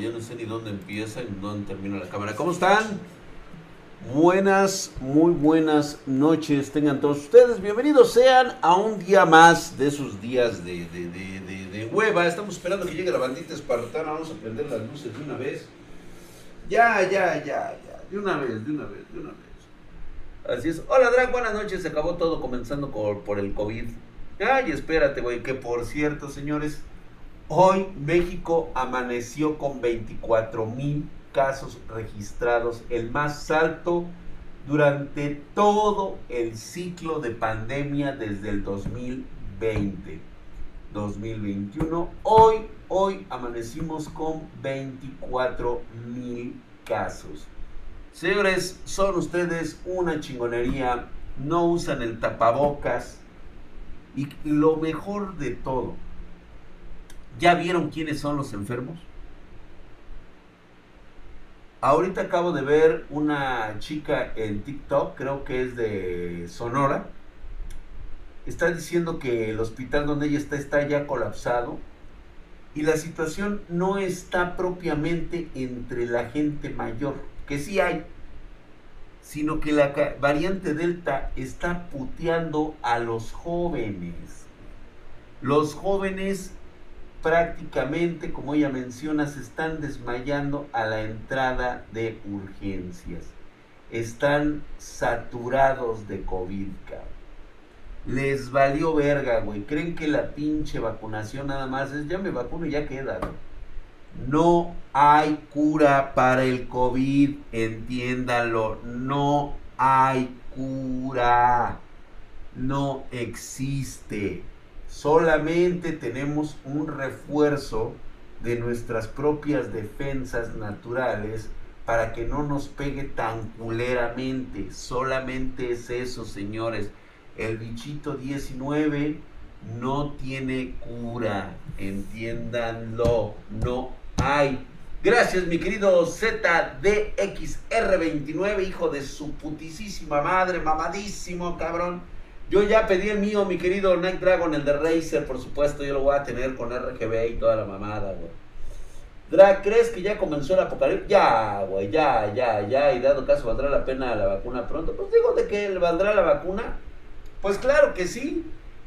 güey. Ya no sé ni dónde empieza y dónde termina la cámara. ¿Cómo están? Buenas, muy buenas noches tengan todos ustedes. Bienvenidos sean a un día más de esos días de, de, de, de hueva. Estamos esperando que llegue la bandita espartana. Vamos a prender las luces de una vez. Ya, ya, ya, ya. De una vez, de una vez, de una vez. Así es. Hola, Drag, buenas noches. Se acabó todo comenzando por, por el COVID. Ay, espérate, güey. Que por cierto, señores, hoy México amaneció con 24 mil casos registrados, el más alto durante todo el ciclo de pandemia desde el 2020. 2021. Hoy, hoy amanecimos con 24 mil casos. Señores, son ustedes una chingonería, no usan el tapabocas y lo mejor de todo, ¿ya vieron quiénes son los enfermos? Ahorita acabo de ver una chica en TikTok, creo que es de Sonora. Está diciendo que el hospital donde ella está está ya colapsado. Y la situación no está propiamente entre la gente mayor, que sí hay, sino que la variante Delta está puteando a los jóvenes. Los jóvenes prácticamente, como ella menciona, se están desmayando a la entrada de urgencias. Están saturados de COVID, cabrón. Les valió verga, güey. Creen que la pinche vacunación nada más es ya me vacuno y ya queda, No hay cura para el COVID, entiéndalo. No hay cura. No existe solamente tenemos un refuerzo de nuestras propias defensas naturales para que no nos pegue tan culeramente. Solamente es eso, señores. El bichito 19 no tiene cura. Entiéndanlo. No hay. Gracias, mi querido ZDXR29, hijo de su putisísima madre, mamadísimo, cabrón. Yo ya pedí el mío, mi querido Night Dragon, el de Razer, por supuesto, yo lo voy a tener con RGB y toda la mamada, güey. Drag, ¿crees que ya comenzó el apocalipsis? Ya, güey, ya, ya, ya, y dado caso, ¿valdrá la pena la vacuna pronto? Pues digo de que valdrá la vacuna. Pues claro que sí.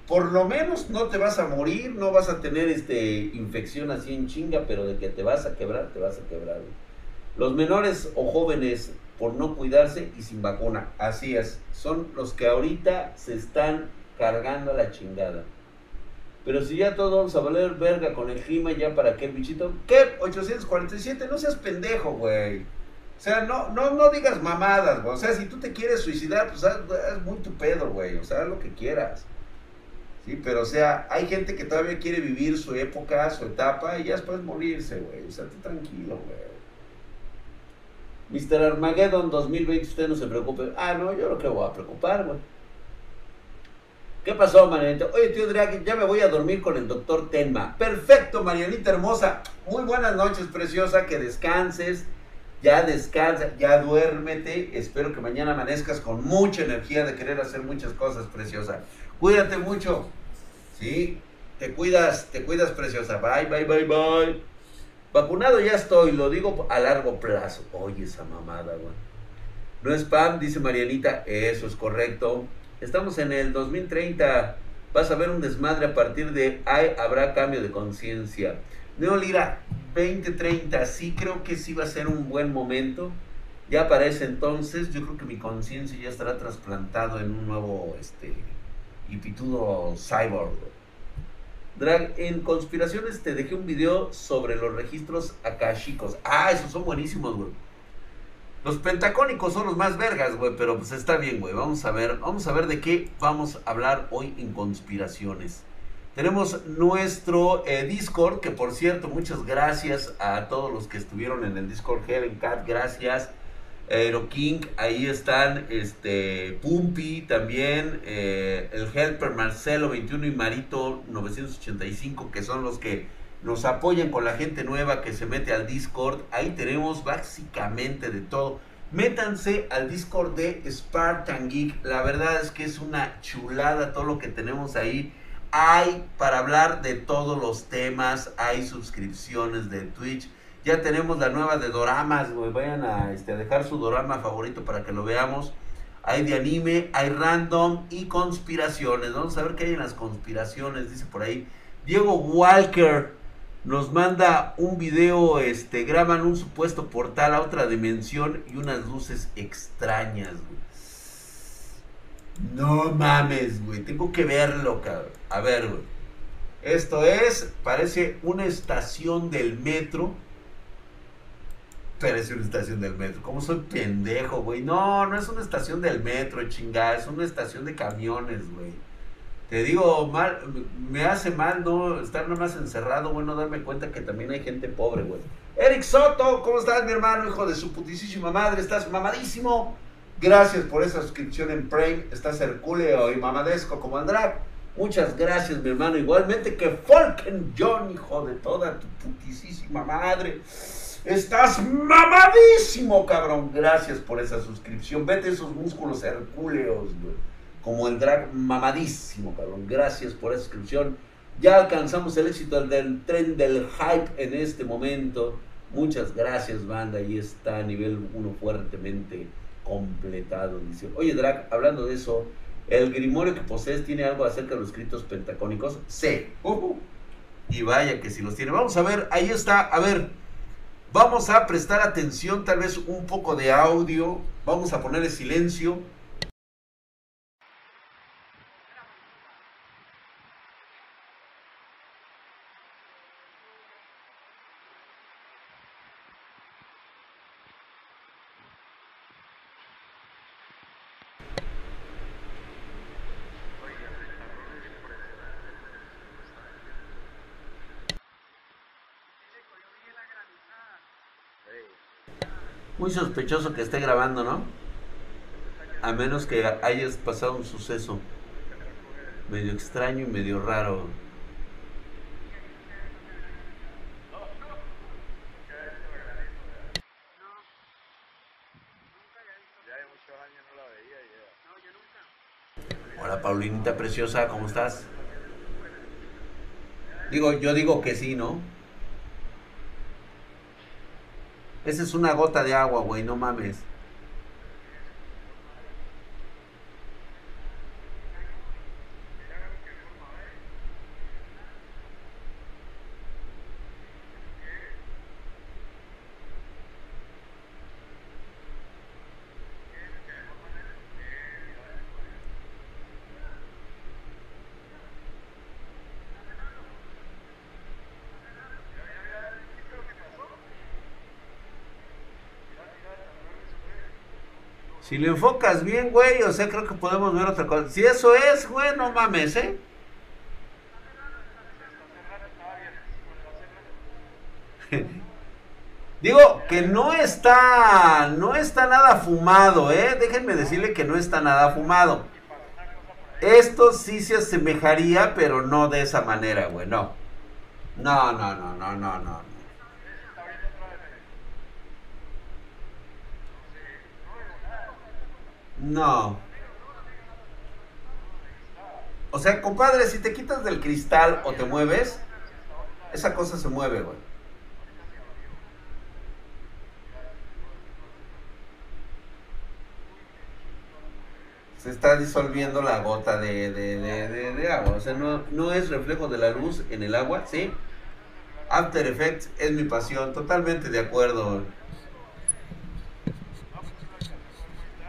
Por lo menos no te vas a morir, no vas a tener este infección así en chinga, pero de que te vas a quebrar, te vas a quebrar. Güey. Los menores o jóvenes por no cuidarse y sin vacuna. Así es. Son los que ahorita se están cargando la chingada. Pero si ya todos vamos a valer verga con el clima, ya para qué bichito. ¿Qué? 847, no seas pendejo, güey. O sea, no, no, no digas mamadas, güey. O sea, si tú te quieres suicidar, pues haz, muy tu pedo, güey. O sea, haz lo que quieras. Sí, pero o sea, hay gente que todavía quiere vivir su época, su etapa y ya después morirse, güey. O sea, tú tranquilo, güey. Mr. Armageddon 2020, usted no se preocupe. Ah, no, yo lo que voy a preocupar, güey. ¿Qué pasó, Marianita? Oye, tío Draghi, ya me voy a dormir con el doctor Tenma. Perfecto, Marianita hermosa. Muy buenas noches, preciosa. Que descanses. Ya descansa, ya duérmete. Espero que mañana amanezcas con mucha energía de querer hacer muchas cosas, preciosa. Cuídate mucho. ¿Sí? Te cuidas, te cuidas, preciosa. Bye, bye, bye, bye. Vacunado ya estoy, lo digo a largo plazo. Oye, esa mamada, güey. No es spam, dice Marianita. Eso es correcto. Estamos en el 2030. Vas a ver un desmadre a partir de ahí habrá cambio de conciencia. Neolira 2030, sí creo que sí va a ser un buen momento. Ya para ese entonces, yo creo que mi conciencia ya estará trasplantado en un nuevo este y cyborg. Drag, en conspiraciones te dejé un video sobre los registros akashicos. Ah, esos son buenísimos, güey. Los pentacónicos son los más vergas, güey, pero pues está bien, güey. Vamos a ver, vamos a ver de qué vamos a hablar hoy en conspiraciones. Tenemos nuestro eh, Discord, que por cierto, muchas gracias a todos los que estuvieron en el Discord Heaven Cat, gracias. Aero King, ahí están este Pumpi también, eh, el Helper Marcelo 21 y Marito 985, que son los que nos apoyan con la gente nueva que se mete al Discord. Ahí tenemos básicamente de todo. Métanse al Discord de Spartan Geek. La verdad es que es una chulada todo lo que tenemos ahí. Hay para hablar de todos los temas, hay suscripciones de Twitch Ya tenemos la nueva de doramas, güey. Vayan a, este, a dejar su dorama favorito para que lo veamos. Hay de anime, hay random y conspiraciones. Vamos a ver qué hay en las conspiraciones, dice por ahí. Diego Walker nos manda un video, este, graban un supuesto portal a otra dimensión y unas luces extrañas, güey. No mames, güey. Tengo que verlo, cabrón. A ver, güey. Esto es, parece una estación del metro parece una estación del metro. ¿Cómo soy pendejo, güey? No, no es una estación del metro, chingada. Es una estación de camiones, güey. Te digo, mal, me hace mal no estar nomás encerrado, bueno, darme cuenta que también hay gente pobre, güey. Eric Soto, ¿cómo estás, mi hermano? Hijo de su putísima madre, estás mamadísimo. Gracias por esa suscripción en Prime. Estás hercúleo y mamadesco como Andrade. Muchas gracias, mi hermano. Igualmente que Falken John, hijo de toda tu putísima madre. Estás mamadísimo, cabrón. Gracias por esa suscripción. Vete esos músculos hercúleos, güey. Como el drag mamadísimo, cabrón. Gracias por esa suscripción. Ya alcanzamos el éxito del tren del hype en este momento. Muchas gracias, banda. Ahí está a nivel 1 fuertemente completado. Dice, oye, Drag, hablando de eso, ¿el grimorio que posees tiene algo acerca de los escritos pentacónicos? Sí. y vaya que si los tiene. Vamos a ver, ahí está. A ver. Vamos a prestar atención, tal vez un poco de audio. Vamos a ponerle silencio Muy sospechoso que esté grabando, ¿no? A menos que hayas pasado un suceso medio extraño y medio raro. Hola Paulinita preciosa, ¿cómo estás? Digo, yo digo que sí, ¿no? Esa es una gota de agua, güey, no mames. Si lo enfocas bien, güey, o sea, creo que podemos ver otra cosa. Si eso es, güey, no mames, ¿eh? Digo que no está, no está nada fumado, ¿eh? Déjenme decirle que no está nada fumado. Esto sí se asemejaría, pero no de esa manera, güey, no. No, no, no, no, no, no. No. O sea, compadre, si te quitas del cristal o te mueves, esa cosa se mueve, güey. Se está disolviendo la gota de, de, agua. O sea, no, no es reflejo de la luz en el agua, ¿sí? After Effects es mi pasión, totalmente de acuerdo.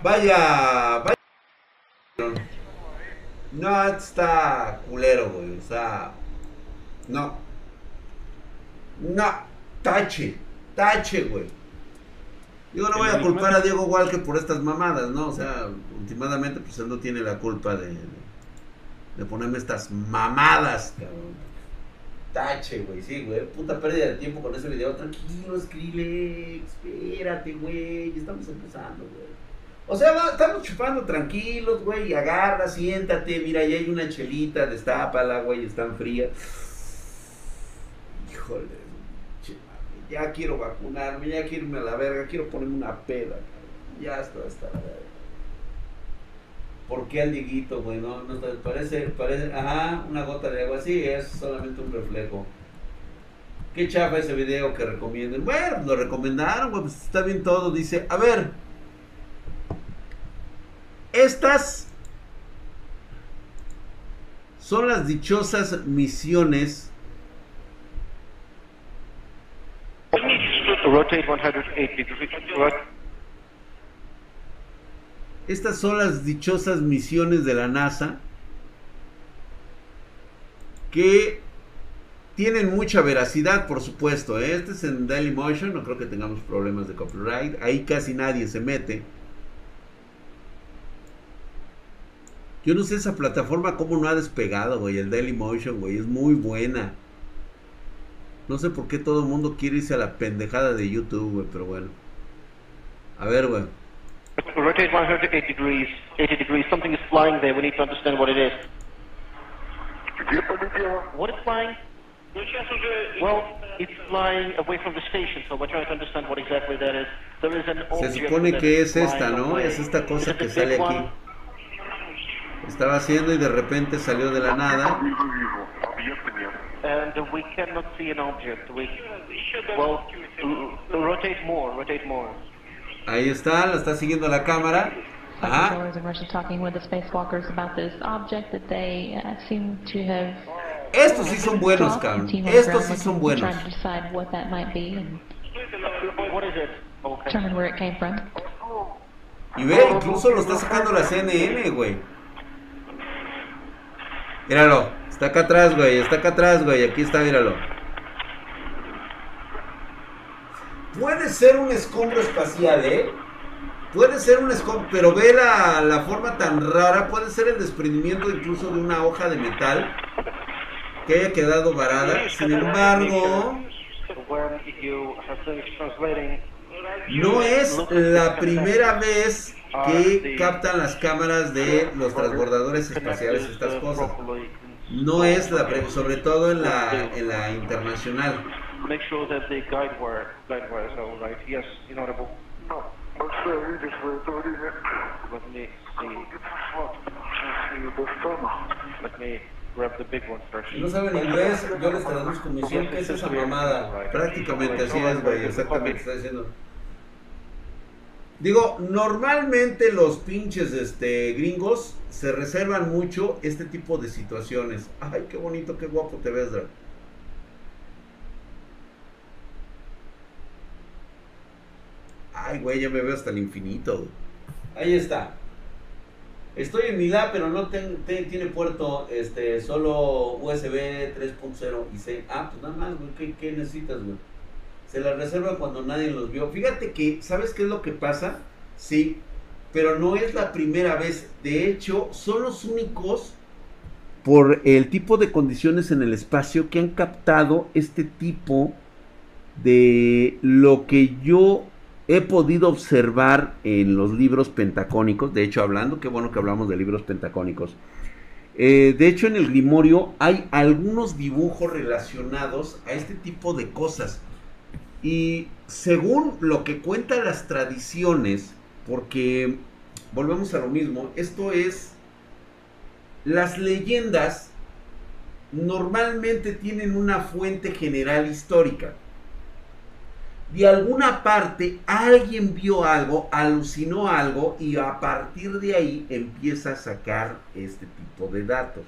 Vaya, vaya. No está culero, güey. O sea, no. No, tache, tache, güey. Yo no voy a culpar a Diego Walker por estas mamadas, ¿no? O sea, últimamente, pues él no tiene la culpa de, de ponerme estas mamadas, cabrón. Tache, güey, sí, güey. Puta pérdida de tiempo con ese video. Tranquilo, Skrillex. Espérate, güey. Estamos empezando, güey. O sea, estamos chupando tranquilos, güey, agarra, siéntate, mira, ahí hay una chelita, destápala, güey, están frías. Híjole, ya quiero vacunarme, ya quiero irme a la verga, quiero ponerme una peda, ya está, está la. ¿Por qué al Dieguito, güey? No, no, parece, parece, ajá, una gota de agua, sí, es solamente un reflejo. Qué chafa ese video que recomienden. Bueno, lo recomendaron, güey, pues está bien todo. Dice, a ver, estas son las dichosas misiones. Estas son las dichosas misiones de la NASA que tienen mucha veracidad, por supuesto. ¿eh? Este es en Dailymotion, no creo que tengamos problemas de copyright. Ahí casi nadie se mete. Yo no sé esa plataforma cómo no ha despegado, güey. El Dailymotion, güey. Es muy buena. No sé por qué todo el mundo quiere irse a la pendejada de YouTube, güey. Pero bueno. A ver, güey. Rotate 180 degrees, 80 degrees. Something is flying there. We need to understand what it is. What is flying? Well, it's flying away from the station, so we're trying to understand what exactly that is. There is an Se supone que es esta, ¿no? Es esta cosa que sale aquí. Estaba haciendo y de repente salió de la nada. And we cannot see an object. We, well, rotate more, rotate more. Ahí está, la está siguiendo la cámara. Ajá. uh, estos sí son buenos, cabrón. Estos sí son buenos. Y ve, incluso lo está sacando la CNN, güey. Míralo, está acá atrás, güey, está acá atrás, güey, aquí está, míralo. Puede ser un escombro espacial, ¿eh? Puede ser un escombro, pero ve la, la forma tan rara, puede ser el desprendimiento incluso de una hoja de metal que haya quedado varada. Sin embargo, no es la primera vez que captan las cámaras de los transbordadores espaciales estas cosas. No es la sobre todo en la en la internacional. No saben inglés, yo les traduzco misión, ¿qué es esa mamada? Prácticamente así es, güey, exactamente está diciendo. Digo, normalmente los pinches este, gringos se reservan mucho este tipo de situaciones. Ay, qué bonito, qué guapo te ves, Drake. Ay, güey, ya me veo hasta el infinito. Ahí está. Estoy en mi lab, pero no tiene puerto este solo USB 3.0 y C. Ah, pues nada más, güey. ¿Qué, necesitas, güey? Se la reserva cuando nadie los vio. Fíjate que, ¿sabes qué es lo que pasa? Sí, pero no es la primera vez. De hecho, son los únicos por el tipo de condiciones en el espacio que han captado este tipo de lo que yo he podido observar en los libros pentacónicos, de hecho hablando, qué bueno que hablamos de libros pentacónicos, eh, de hecho en el Grimorio hay algunos dibujos relacionados a este tipo de cosas. Y según lo que cuentan las tradiciones, porque volvemos a lo mismo, esto es, las leyendas normalmente tienen una fuente general histórica de alguna parte alguien vio algo, alucinó algo y a partir de ahí empieza a sacar este tipo de datos.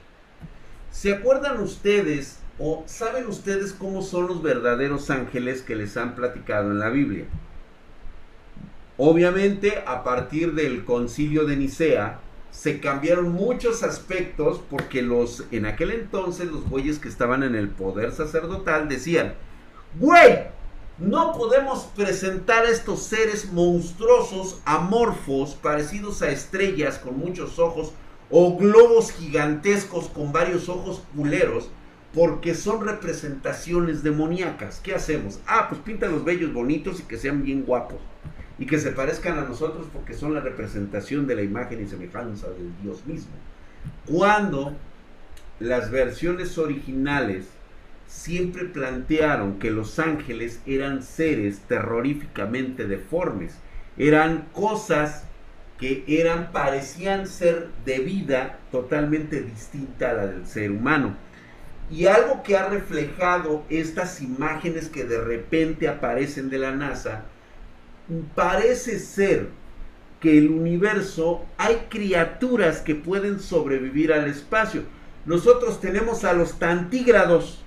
¿Se acuerdan ustedes o saben ustedes cómo son los verdaderos ángeles que les han platicado en la Biblia? Obviamente a partir del concilio de Nicea se cambiaron muchos aspectos porque los en aquel entonces los güeyes que estaban en el poder sacerdotal decían, güey, no podemos presentar estos seres monstruosos, amorfos, parecidos a estrellas con muchos ojos, o globos gigantescos con varios ojos culeros, porque son representaciones demoníacas. ¿Qué hacemos? Ah, pues pinta los bellos bonitos y que sean bien guapos. Y que se parezcan a nosotros porque son la representación de la imagen y semejanza del Dios mismo. Cuando las versiones originales siempre plantearon que los ángeles eran seres terroríficamente deformes, eran cosas que eran parecían ser de vida totalmente distinta a la del ser humano. Y algo que ha reflejado estas imágenes que de repente aparecen de la NASA, parece ser que el universo hay criaturas que pueden sobrevivir al espacio. Nosotros tenemos a los tantígrados.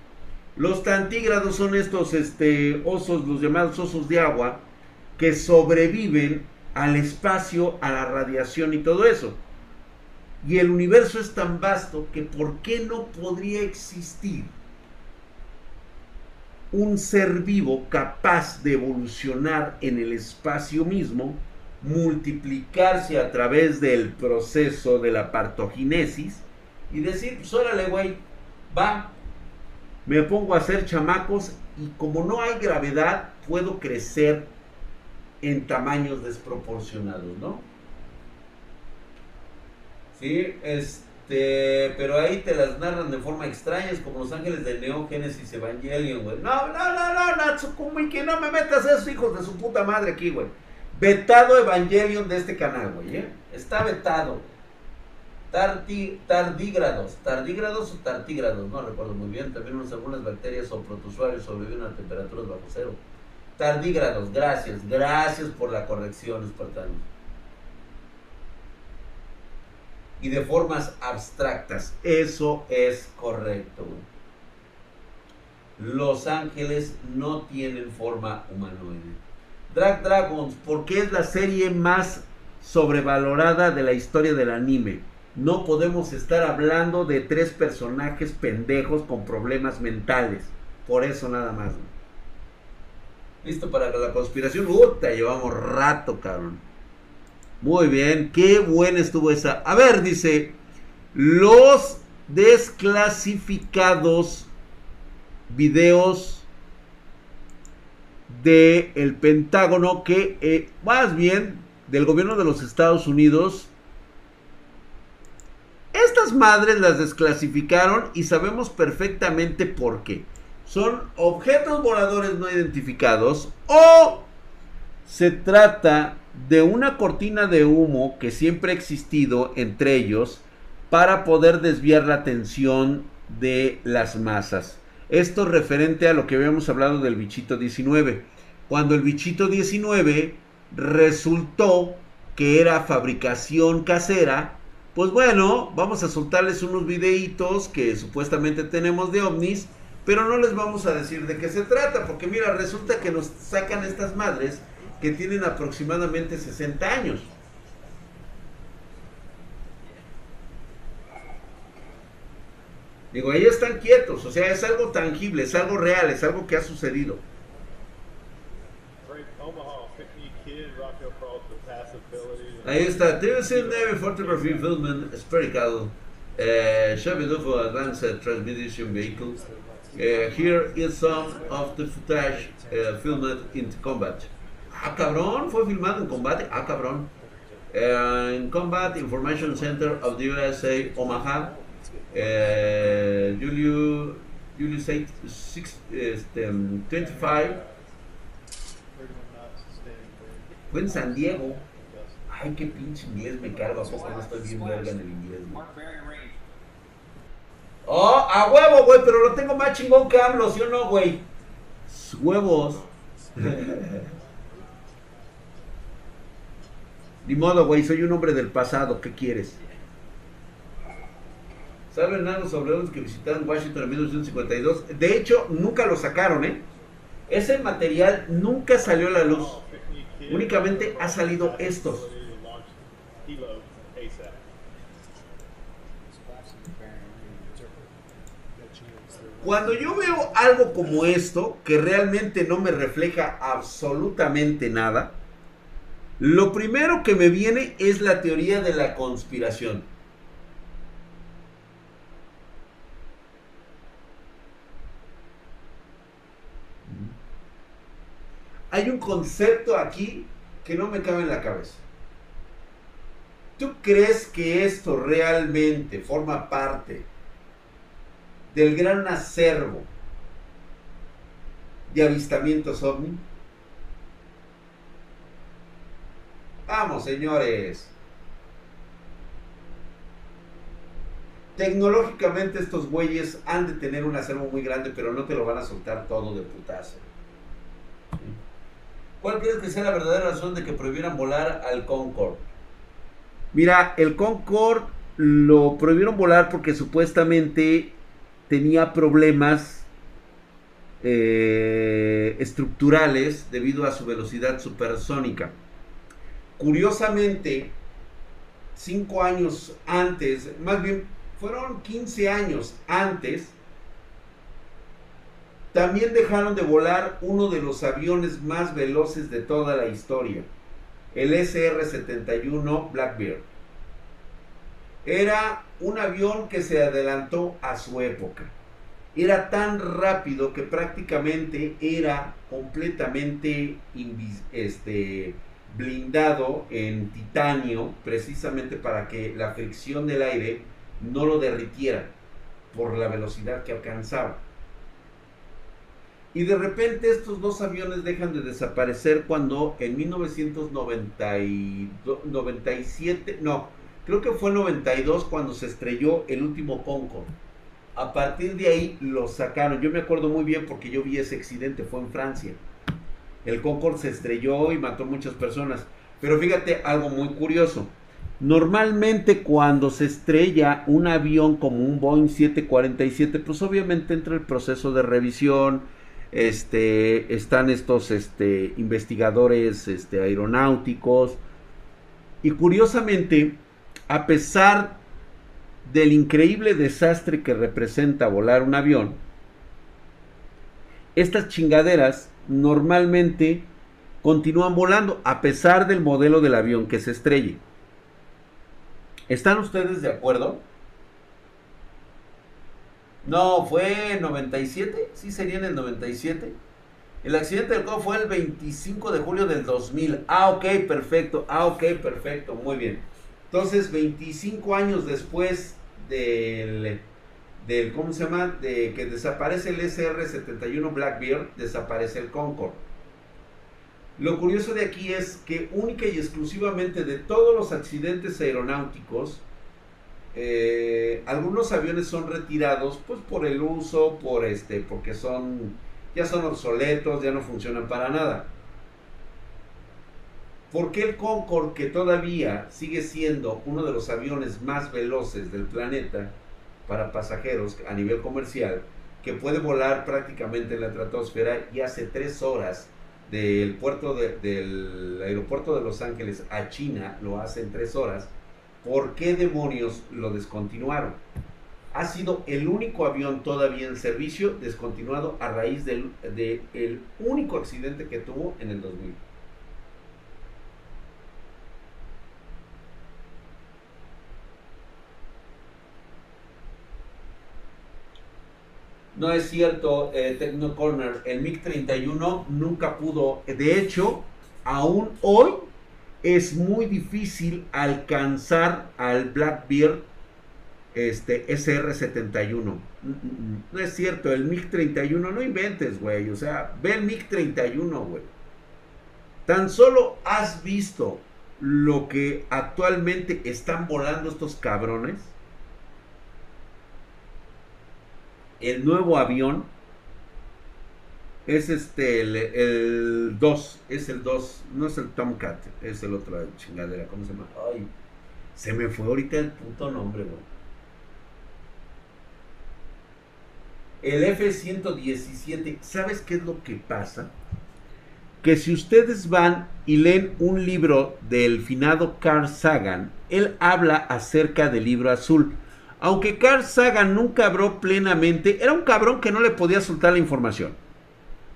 Los tantígrados son estos este, osos, los llamados osos de agua, que sobreviven al espacio, a la radiación y todo eso. Y el universo es tan vasto que ¿por qué no podría existir un ser vivo capaz de evolucionar en el espacio mismo, multiplicarse a través del proceso de la partoginesis y decir, pues órale, güey, va, me pongo a hacer chamacos y como no hay gravedad, puedo crecer en tamaños desproporcionados, ¿no? Sí, este, pero ahí te las narran de forma extraña, es como los ángeles de Neo Genesis Evangelion, güey. No, no, no, no, Natsukumi, que no me metas esos hijos de su puta madre aquí, güey. Vetado Evangelion de este canal, güey, ¿eh? Está vetado. tardígrados, tardígrados o tartígrados, no recuerdo muy bien. También algunas bacterias o protozoarios sobreviven a temperaturas bajo cero. Tardígrados, gracias, gracias por la corrección, espartanos. Y de formas abstractas. Eso es correcto. Los ángeles no tienen forma humanoide. Drag Dragons, porque es la serie más sobrevalorada de la historia del anime. No podemos estar hablando de tres personajes pendejos con problemas mentales. Por eso nada más. ¿Listo para la conspiración? Puta, llevamos rato, cabrón. Muy bien, qué buena estuvo esa. A ver, dice, los desclasificados videos del el Pentágono que, eh, más bien, del gobierno de los Estados Unidos, estas madres las desclasificaron y sabemos perfectamente por qué. Son objetos voladores no identificados o se trata de una cortina de humo que siempre ha existido entre ellos para poder desviar la atención de las masas. Esto referente a lo que habíamos hablado del bichito 19. Cuando el bichito 19 resultó que era fabricación casera, pues bueno, vamos a soltarles unos videitos que supuestamente tenemos de ovnis, pero no les vamos a decir de qué se trata, porque mira, resulta que nos sacan estas madres que tienen aproximadamente 60 años. Digo, ellos están quietos, o sea, es algo tangible, es algo real, es algo que ha sucedido. Ahí está, TVC Navy Photography Filming Spherical uh, Chevy Luffo Advanced Transmission Vehicle. Uh, here is some of the footage uh, filmed in combat. Ah, cabrón, fue filmado en combate. Ah, cabrón. Eh, en Combat Information Center of the USA, Omaha. Julio, Julio 6, este, 25. Fue en San Diego. Ay, qué pinche inglés me cargo. ¿A poco no estoy bien verga en el inglés, Oh, a huevo, güey, pero lo tengo más chingón que AMLO, ¿sí o no, güey? Huevos. Ni modo, güey, soy un hombre del pasado, ¿qué quieres? ¿Saben sobre los que visitaron Washington en 1952? De hecho, nunca lo sacaron, ¿eh? Ese material nunca salió a la luz. Únicamente ha salido estos. Cuando yo veo algo como esto, que realmente no me refleja absolutamente nada, lo primero que me viene es la teoría de la conspiración. Hay un concepto aquí que no me cabe en la cabeza. ¿Tú crees que esto realmente forma parte del gran acervo de avistamientos ovni? Vamos, señores. Tecnológicamente estos güeyes han de tener un acervo muy grande, pero no te lo van a soltar todo de putazo. ¿Cuál crees que sea la verdadera razón de que prohibieran volar al Concorde? Mira, el Concorde lo prohibieron volar porque supuestamente tenía problemas eh, estructurales debido a su velocidad supersónica. Curiosamente, cinco años antes, más bien fueron 15 años antes, también dejaron de volar uno de los aviones más veloces de toda la historia, el SR-71 Blackbeard. Era un avión que se adelantó a su época. Era tan rápido que prácticamente era completamente este, blindado en titanio, precisamente para que la fricción del aire no lo derritiera por la velocidad que alcanzaba. Y de repente estos dos aviones dejan de desaparecer cuando en 1997, no, creo que fue en 92 cuando se estrelló el último Concorde. A partir de ahí lo sacaron. Yo me acuerdo muy bien porque yo vi ese accidente, fue en Francia. El Concorde se estrelló y mató muchas personas. Pero fíjate algo muy curioso. Normalmente cuando se estrella un avión como un Boeing 747, pues obviamente entra el proceso de revisión, este, están estos este, investigadores este, aeronáuticos, y curiosamente, a pesar del increíble desastre que representa volar un avión, estas chingaderas normalmente continúan volando a pesar del modelo del avión que se estrelle. ¿Están ustedes de acuerdo? No, fue en 97, sí sería en el 97. El accidente del codo fue el 25 de julio del 2000. Ah, ok, perfecto. Ah, ok, perfecto. Muy bien. Entonces, 25 años después del, del ¿cómo se llama? De que desaparece el SR-71 Blackbeard, desaparece el Concorde. Lo curioso de aquí es que única y exclusivamente de todos los accidentes aeronáuticos, eh, algunos aviones son retirados pues por el uso, por este, porque son ya son obsoletos, ya no funcionan para nada. ¿Por qué el Concorde, que todavía sigue siendo uno de los aviones más veloces del planeta para pasajeros a nivel comercial, que puede volar prácticamente en la estratosfera y hace tres horas del puerto del aeropuerto de Los Ángeles a China lo hace en tres horas, ¿por qué demonios lo descontinuaron? Ha sido el único avión todavía en servicio descontinuado a raíz del de el único accidente que tuvo en el 2000. No es cierto, eh, Techno Corner, el MiG-31 nunca pudo, de hecho, aún hoy es muy difícil alcanzar al Blackbeard este, SR-71. Mm, mm, mm. No es cierto, el MiG-31, no inventes, güey, o sea, ve el MiG-31, güey. Tan solo has visto lo que actualmente están volando estos cabrones el nuevo avión es este, el 2, es el 2, no es el Tomcat, es el otro chingadera, ¿cómo se llama? Ay, se me fue ahorita el puto nombre, güey. El F-117, ¿sabes qué es lo que pasa? Que si ustedes van y leen un libro del finado Carl Sagan, él habla acerca del libro azul. Aunque Carl Sagan nunca habló plenamente, era un cabrón que no le podía soltar la información.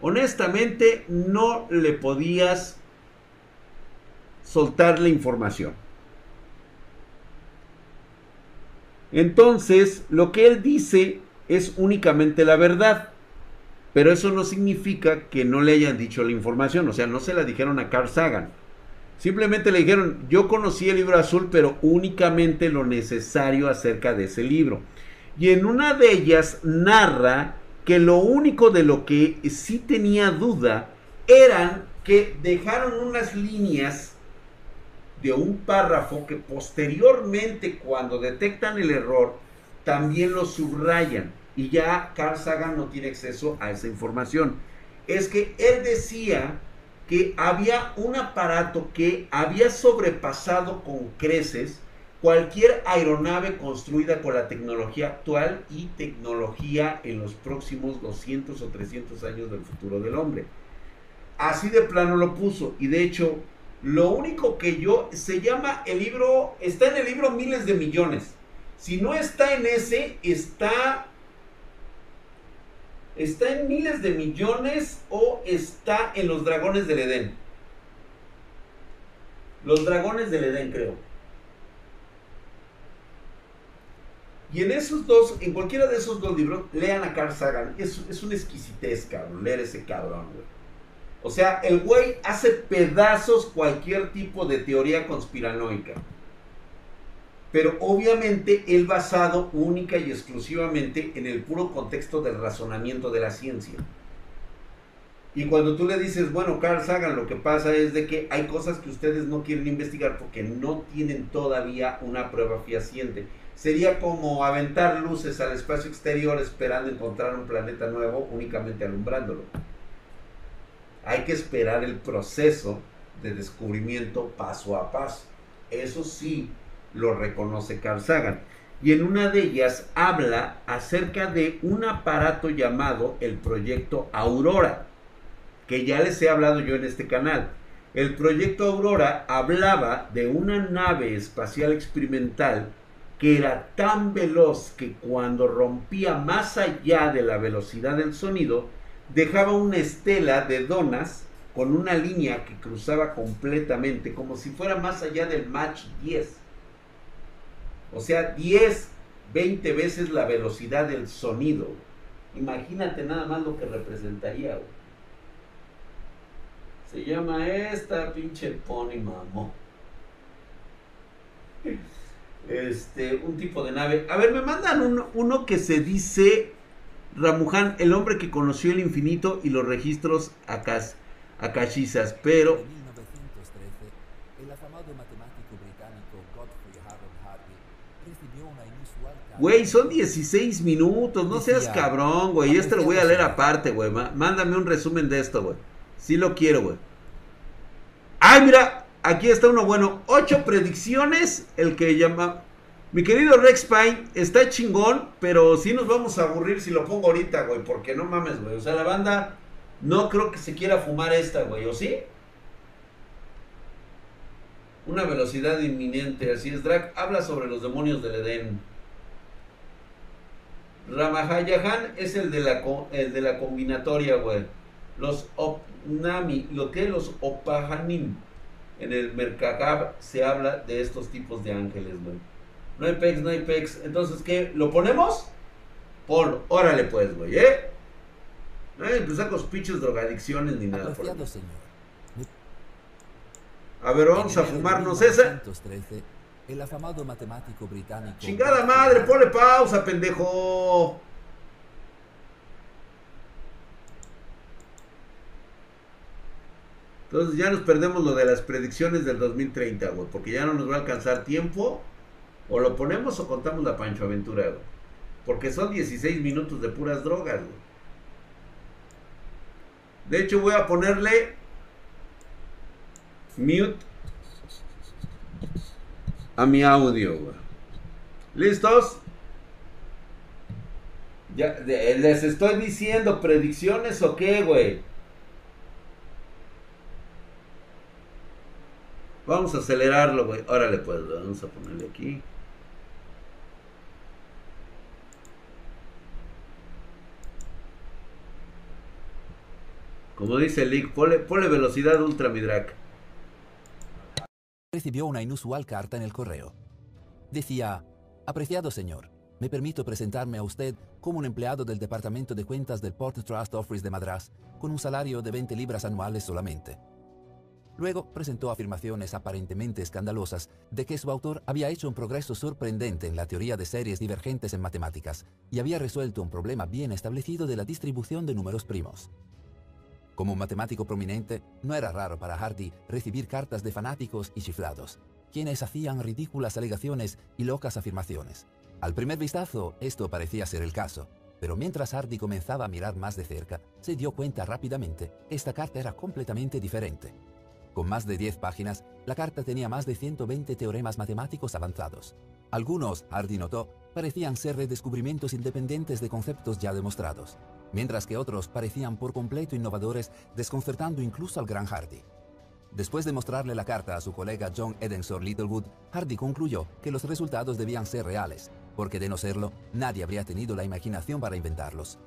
Honestamente, no le podías soltar la información. Entonces, lo que él dice es únicamente la verdad. Pero eso no significa que no le hayan dicho la información. O sea, no se la dijeron a Carl Sagan. Simplemente le dijeron, yo conocí el libro azul, pero únicamente lo necesario acerca de ese libro. Y en una de ellas narra que lo único de lo que sí tenía duda eran que dejaron unas líneas de un párrafo que posteriormente cuando detectan el error también lo subrayan y ya Carl Sagan no tiene acceso a esa información. Es que él decía que había un aparato que había sobrepasado con creces cualquier aeronave construida con la tecnología actual y tecnología en los próximos 200 o 300 años del futuro del hombre. Así de plano lo puso y de hecho lo único que yo se llama el libro está en el libro miles de millones. Si no está en ese está está en miles de millones o está en los dragones del Edén. Los dragones del Edén creo. Y en esos dos, en cualquiera de esos dos libros, lean a Carl Sagan. Es, es una exquisitez, cabrón, leer ese cabrón, güey. O sea, el güey hace pedazos cualquier tipo de teoría conspiranoica. Pero obviamente él basado única y exclusivamente en el puro contexto del razonamiento de la ciencia. Y cuando tú le dices, bueno, Carl Sagan, lo que pasa es de que hay cosas que ustedes no quieren investigar porque no tienen todavía una prueba fehaciente sería como aventar luces al espacio exterior esperando encontrar un planeta nuevo únicamente alumbrándolo. Hay que esperar el proceso de descubrimiento paso a paso. Eso sí lo reconoce Carl Sagan. Y en una de ellas habla acerca de un aparato llamado el proyecto Aurora, que ya les he hablado yo en este canal. El proyecto Aurora hablaba de una nave espacial experimental que era tan veloz que cuando rompía más allá de la velocidad del sonido, dejaba una estela de donas con una línea que cruzaba completamente, como si fuera más allá del Mach 10. O sea, 10, 20 veces la velocidad del sonido. Imagínate nada más lo que representaría. Se llama esta pinche pony mamó este, un tipo de nave. A ver, me mandan uno, que se dice Ramuján, el hombre que conoció el infinito y los registros acas, acachizas, pero... Güey, son 16 minutos, no seas cabrón, güey. Este lo voy a leer aparte, güey. Mándame un resumen de esto, güey. Sí lo quiero, güey. Ay, mira, Aquí está uno bueno. Ocho predicciones. El que llama. Mi querido Rex Pine está chingón, pero sí nos vamos a aburrir si lo pongo ahorita, güey. Porque no mames, güey. O sea, la banda no creo que se quiera fumar esta, güey. ¿O sí? Una velocidad inminente. Así es, Drag. Habla sobre los demonios del Edén. Ramahayahan es el de la, el de la combinatoria, güey. Los Opnami. ¿Lo que? Los Opahanim en el Mercagab se habla de estos tipos de ángeles, güey. No hay pex, no hay pex. Entonces, ¿qué? ¿Lo ponemos? Pon, órale pues, güey, ¿eh? No hay empezar con pinches drogadicciones ni nada. Por a ver, vamos a fumarnos esa. El afamado matemático británico. Chingada madre, ponle pausa, pendejo. Entonces ya nos perdemos lo de las predicciones del 2030, güey, porque ya no nos va a alcanzar tiempo. O lo ponemos o contamos la Pancho Aventura, güey. Porque son 16 minutos de puras drogas, güey. De hecho, voy a ponerle mute a mi audio. ¿Listos? Ya, les estoy diciendo predicciones o qué, güey. Vamos a acelerarlo, güey. Órale, pues, vamos a ponerle aquí. Como dice Lick, ponle, velocidad ultra, mi Recibió una inusual carta en el correo. Decía, apreciado señor, me permito presentarme a usted como un empleado del Departamento de Cuentas del Port Trust Office de Madras, con un salario de 20 libras anuales solamente. Luego presentó afirmaciones aparentemente escandalosas de que su autor había hecho un progreso sorprendente en la teoría de series divergentes en matemáticas y había resuelto un problema bien establecido de la distribución de números primos. Como un matemático prominente, no era raro para Hardy recibir cartas de fanáticos y chiflados, quienes hacían ridículas alegaciones y locas afirmaciones, Al primer vistazo, esto parecía ser el caso, pero mientras Hardy comenzaba a mirar más de cerca, se dio cuenta rápidamente que esta carta era completamente diferente. Con más de 10 páginas, la carta tenía más de 120 teoremas matemáticos avanzados. Algunos, Hardy notó, parecían ser redescubrimientos independientes de conceptos ya demostrados, mientras que otros parecían por completo innovadores, desconcertando incluso al gran Hardy. Después de mostrarle la carta a su colega John Edensor Littlewood, Hardy concluyó que los resultados debían ser reales, porque de no serlo, nadie habría tenido la imaginación para inventarlos.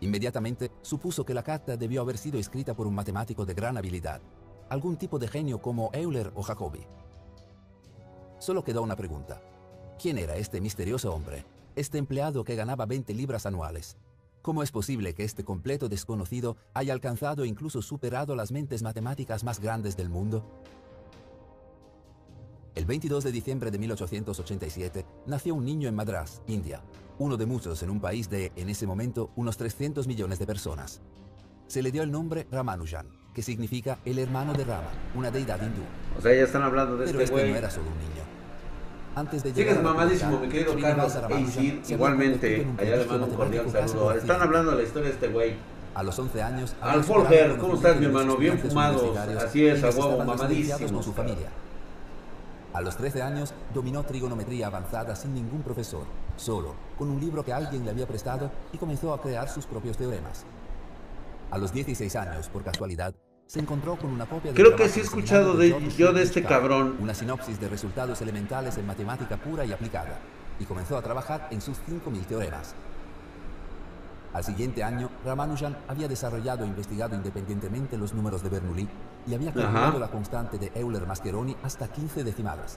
Inmediatamente supuso que la carta debió haber sido escrita por un matemático de gran habilidad, algún tipo de genio como Euler o Jacobi. Solo quedó una pregunta. ¿Quién era este misterioso hombre? Este empleado que ganaba 20 libras anuales. ¿Cómo es posible que este completo desconocido haya alcanzado e incluso superado las mentes matemáticas más grandes del mundo? El 22 de diciembre de 1887 nació un niño en Madras, India, uno de muchos en un país de, en ese momento, unos 300 millones de personas. Se le dio el nombre Ramanujan, que significa el hermano de Rama, una deidad hindú. O sea, ya están hablando de Pero este este no era solo un niño. Antes de Sigues llegar la mamadísimo, mi querido Carlos había Igualmente, allá le mando un cordial saludo. Están hablando de la historia de este güey. A los 11 años... Al el ¿cómo estás, mi hermano? Bien fumados. Así es, a huevo, mamadísimos. con su familia. A los 13 años dominó trigonometría avanzada sin ningún profesor, solo, con un libro que alguien le había prestado y comenzó a crear sus propios teoremas. A los 16 años, por casualidad, se encontró con una copia del Creo que sí he escuchado de- George yo de este cabrón. Una sinopsis de resultados elementales en matemática pura y aplicada, y comenzó a trabajar en sus 5.000 teoremas. Al siguiente año, Ramanujan había desarrollado e investigado independientemente los números de Bernoulli y había calculado la constante de Euler-Mascheroni hasta 15 decimales,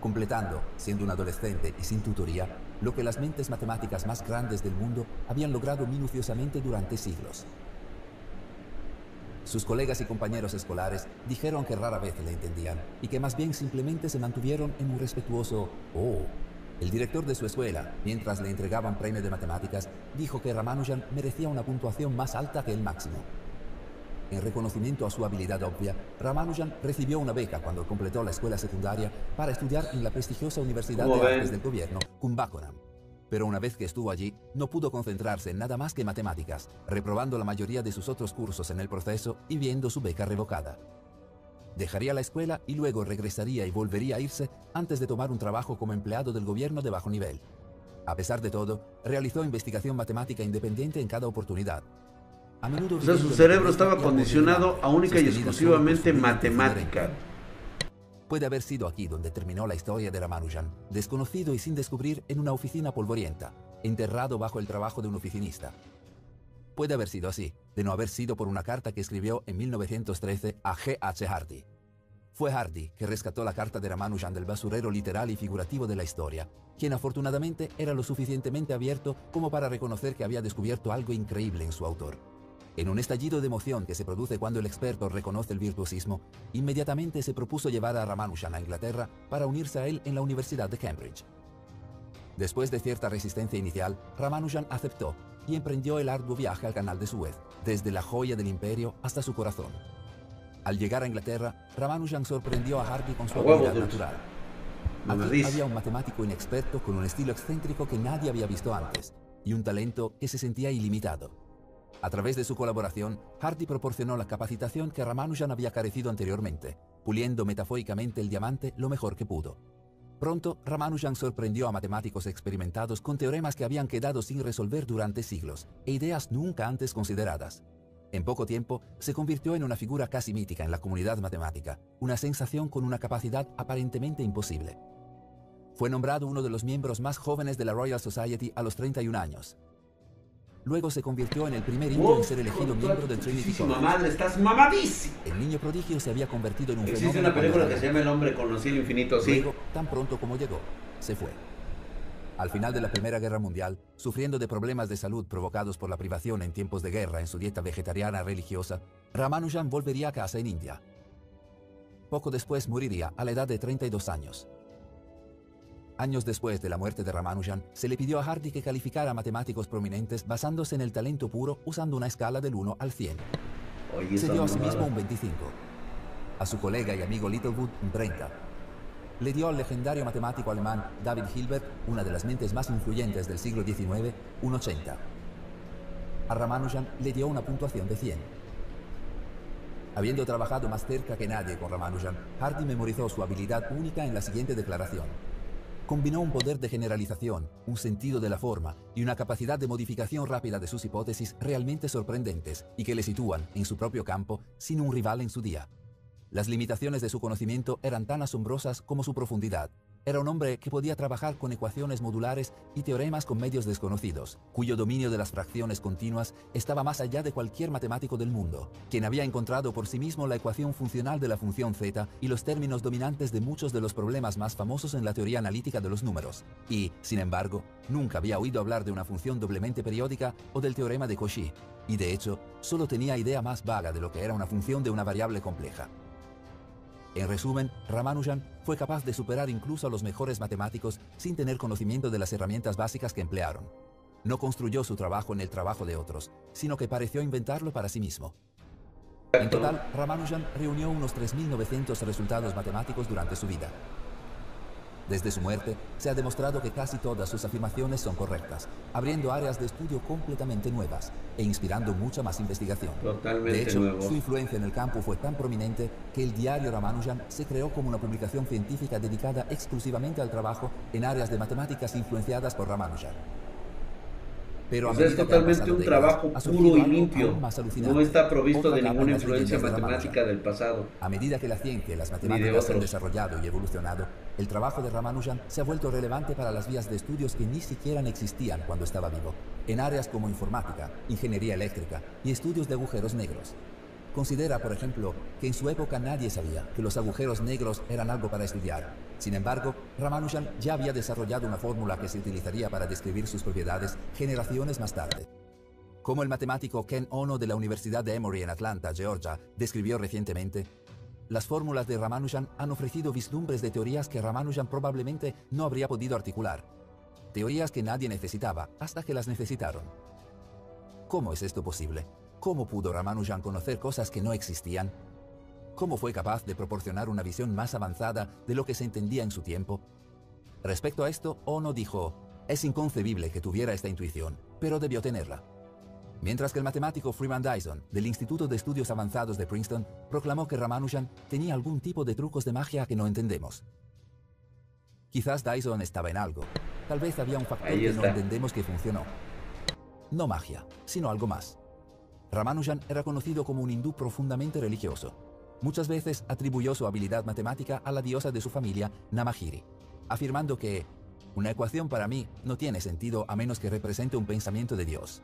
completando, siendo un adolescente y sin tutoría, lo que las mentes matemáticas más grandes del mundo habían logrado minuciosamente durante siglos. Sus colegas y compañeros escolares dijeron que rara vez le entendían y que más bien simplemente se mantuvieron en un respetuoso «Oh». El director de su escuela, mientras le entregaban premio de matemáticas, dijo que Ramanujan merecía una puntuación más alta que el máximo. En reconocimiento a su habilidad obvia, Ramanujan recibió una beca cuando completó la escuela secundaria para estudiar en la prestigiosa Universidad ¿Cómo de? Artes del Gobierno, Kumbakonam. Pero una vez que estuvo allí, no pudo concentrarse en nada más que matemáticas, reprobando la mayoría de sus otros cursos en el proceso y viendo su beca revocada. Dejaría la escuela y luego regresaría y volvería a irse antes de tomar un trabajo como empleado del gobierno de bajo nivel. A pesar de todo, realizó investigación matemática independiente en cada oportunidad. A menudo O sea, su cerebro estaba condicionado a única y exclusivamente matemática. Puede haber sido aquí donde terminó la historia de Ramanujan, desconocido y sin descubrir en una oficina polvorienta, enterrado bajo el trabajo de un oficinista. Puede haber sido así, de no haber sido por una carta que escribió en 1913 a G. H. Hardy. Fue Hardy que rescató la carta de Ramanujan del basurero literal y figurativo de la historia, quien afortunadamente era lo suficientemente abierto como para reconocer que había descubierto algo increíble en su autor. En un estallido de emoción que se produce cuando el experto reconoce el virtuosismo, inmediatamente se propuso llevar a Ramanujan a Inglaterra para unirse a él en la Universidad de Cambridge. Después de cierta resistencia inicial, Ramanujan aceptó y emprendió el arduo viaje al canal de Suez, desde la joya del imperio hasta su corazón. Al llegar a Inglaterra, Ramanujan sorprendió a Hardy con su habilidad natural. Aquí había un matemático inexperto con un estilo excéntrico que nadie había visto antes y un talento que se sentía ilimitado. A través de su colaboración, Hardy proporcionó la capacitación que Ramanujan había carecido anteriormente, puliendo metafóricamente el diamante lo mejor que pudo. Pronto, Ramanujan sorprendió a matemáticos experimentados con teoremas que habían quedado sin resolver durante siglos e ideas nunca antes consideradas. En poco tiempo, se convirtió en una figura casi mítica en la comunidad matemática, una sensación con una capacidad aparentemente imposible. Fue nombrado uno de los miembros más jóvenes de la Royal Society a los 31 años. Luego se convirtió en el primer indio en ser elegido miembro del Trinity College. madre, estás mamadísimo. El niño prodigio se había convertido en un Existe fenómeno una película que se llama El hombre conocido infinito, sí. Luego, tan pronto como llegó, se fue. Al final de la Primera Guerra Mundial, sufriendo de problemas de salud provocados por la privación en tiempos de guerra en su dieta vegetariana religiosa, Ramanujan volvería a casa en India. Poco después moriría a la edad de 32 años. Años después de la muerte de Ramanujan, se le pidió a Hardy que calificara a matemáticos prominentes basándose en el talento puro usando una escala del 1 al 100. Oye, Se dio a sí mismo un 25. A su colega y amigo Littlewood un 30. le dio al legendario matemático alemán David Hilbert, una de las mentes más influyentes del siglo XIX, un 80. A Ramanujan le dio una puntuación de 100. Habiendo trabajado más cerca que nadie con Ramanujan, Hardy memorizó su habilidad única en la siguiente declaración. Combinó un poder de generalización, un sentido de la forma y una capacidad de modificación rápida de sus hipótesis realmente sorprendentes y que le sitúan, en su propio campo, sin un rival en su día. Las limitaciones de su conocimiento eran tan asombrosas como su profundidad. Era un hombre que podía trabajar con ecuaciones modulares y teoremas con medios desconocidos, cuyo dominio de las fracciones continuas estaba más allá de cualquier matemático del mundo, quien había encontrado por sí mismo la ecuación funcional de la función z y los términos dominantes de muchos de los problemas más famosos en la teoría analítica de los números. Y, sin embargo, nunca había oído hablar de una función doblemente periódica o del teorema de Cauchy, y de hecho, solo tenía idea más vaga de lo que era una función de una variable compleja. En resumen, Ramanujan fue capaz de superar incluso a los mejores matemáticos sin tener conocimiento de las herramientas básicas que emplearon. No construyó su trabajo en el trabajo de otros, sino que pareció inventarlo para sí mismo. En total, Ramanujan reunió unos 3.900 resultados matemáticos durante su vida. Desde su muerte, se ha demostrado que casi todas sus afirmaciones son correctas, abriendo áreas de estudio completamente nuevas e inspirando mucha más investigación. Totalmente de hecho, nuevo. su influencia en el campo fue tan prominente que el diario Ramanujan se creó como una publicación científica dedicada exclusivamente al trabajo en áreas de matemáticas influenciadas por Ramanujan. Pero a Pues es totalmente un trabajo puro y limpio. No está provisto de ninguna influencia matemática del pasado. A medida que la ciencia y las matemáticas se han desarrollado y evolucionado, el trabajo de Ramanujan se ha vuelto relevante para las vías de estudios que ni siquiera existían cuando estaba vivo, en áreas como informática, ingeniería eléctrica y estudios de agujeros negros. Considera, por ejemplo, que en su época nadie sabía que los agujeros negros eran algo para estudiar. Sin embargo, Ramanujan ya había desarrollado una fórmula que se utilizaría para describir sus propiedades generaciones más tarde. Como el matemático Ken Ono de la Universidad de Emory en Atlanta, Georgia, describió recientemente, las fórmulas de Ramanujan han ofrecido vislumbres de teorías que Ramanujan probablemente no habría podido articular. Teorías que nadie necesitaba hasta que las necesitaron. ¿Cómo es esto posible? ¿Cómo pudo Ramanujan conocer cosas que no existían? ¿Cómo fue capaz de proporcionar una visión más avanzada de lo que se entendía en su tiempo? Respecto a esto, Ono dijo, es inconcebible que tuviera esta intuición, pero debió tenerla. Mientras que el matemático Freeman Dyson, del Instituto de Estudios Avanzados de Princeton, proclamó que Ramanujan tenía algún tipo de trucos de magia que no entendemos. Quizás Dyson estaba en algo. Tal vez había un factor que no entendemos que funcionó. No magia, sino algo más. Ramanujan era conocido como un hindú profundamente religioso. Muchas veces atribuyó su habilidad matemática a la diosa de su familia, Namahiri, afirmando que una ecuación para mí no tiene sentido a menos que represente un pensamiento de Dios.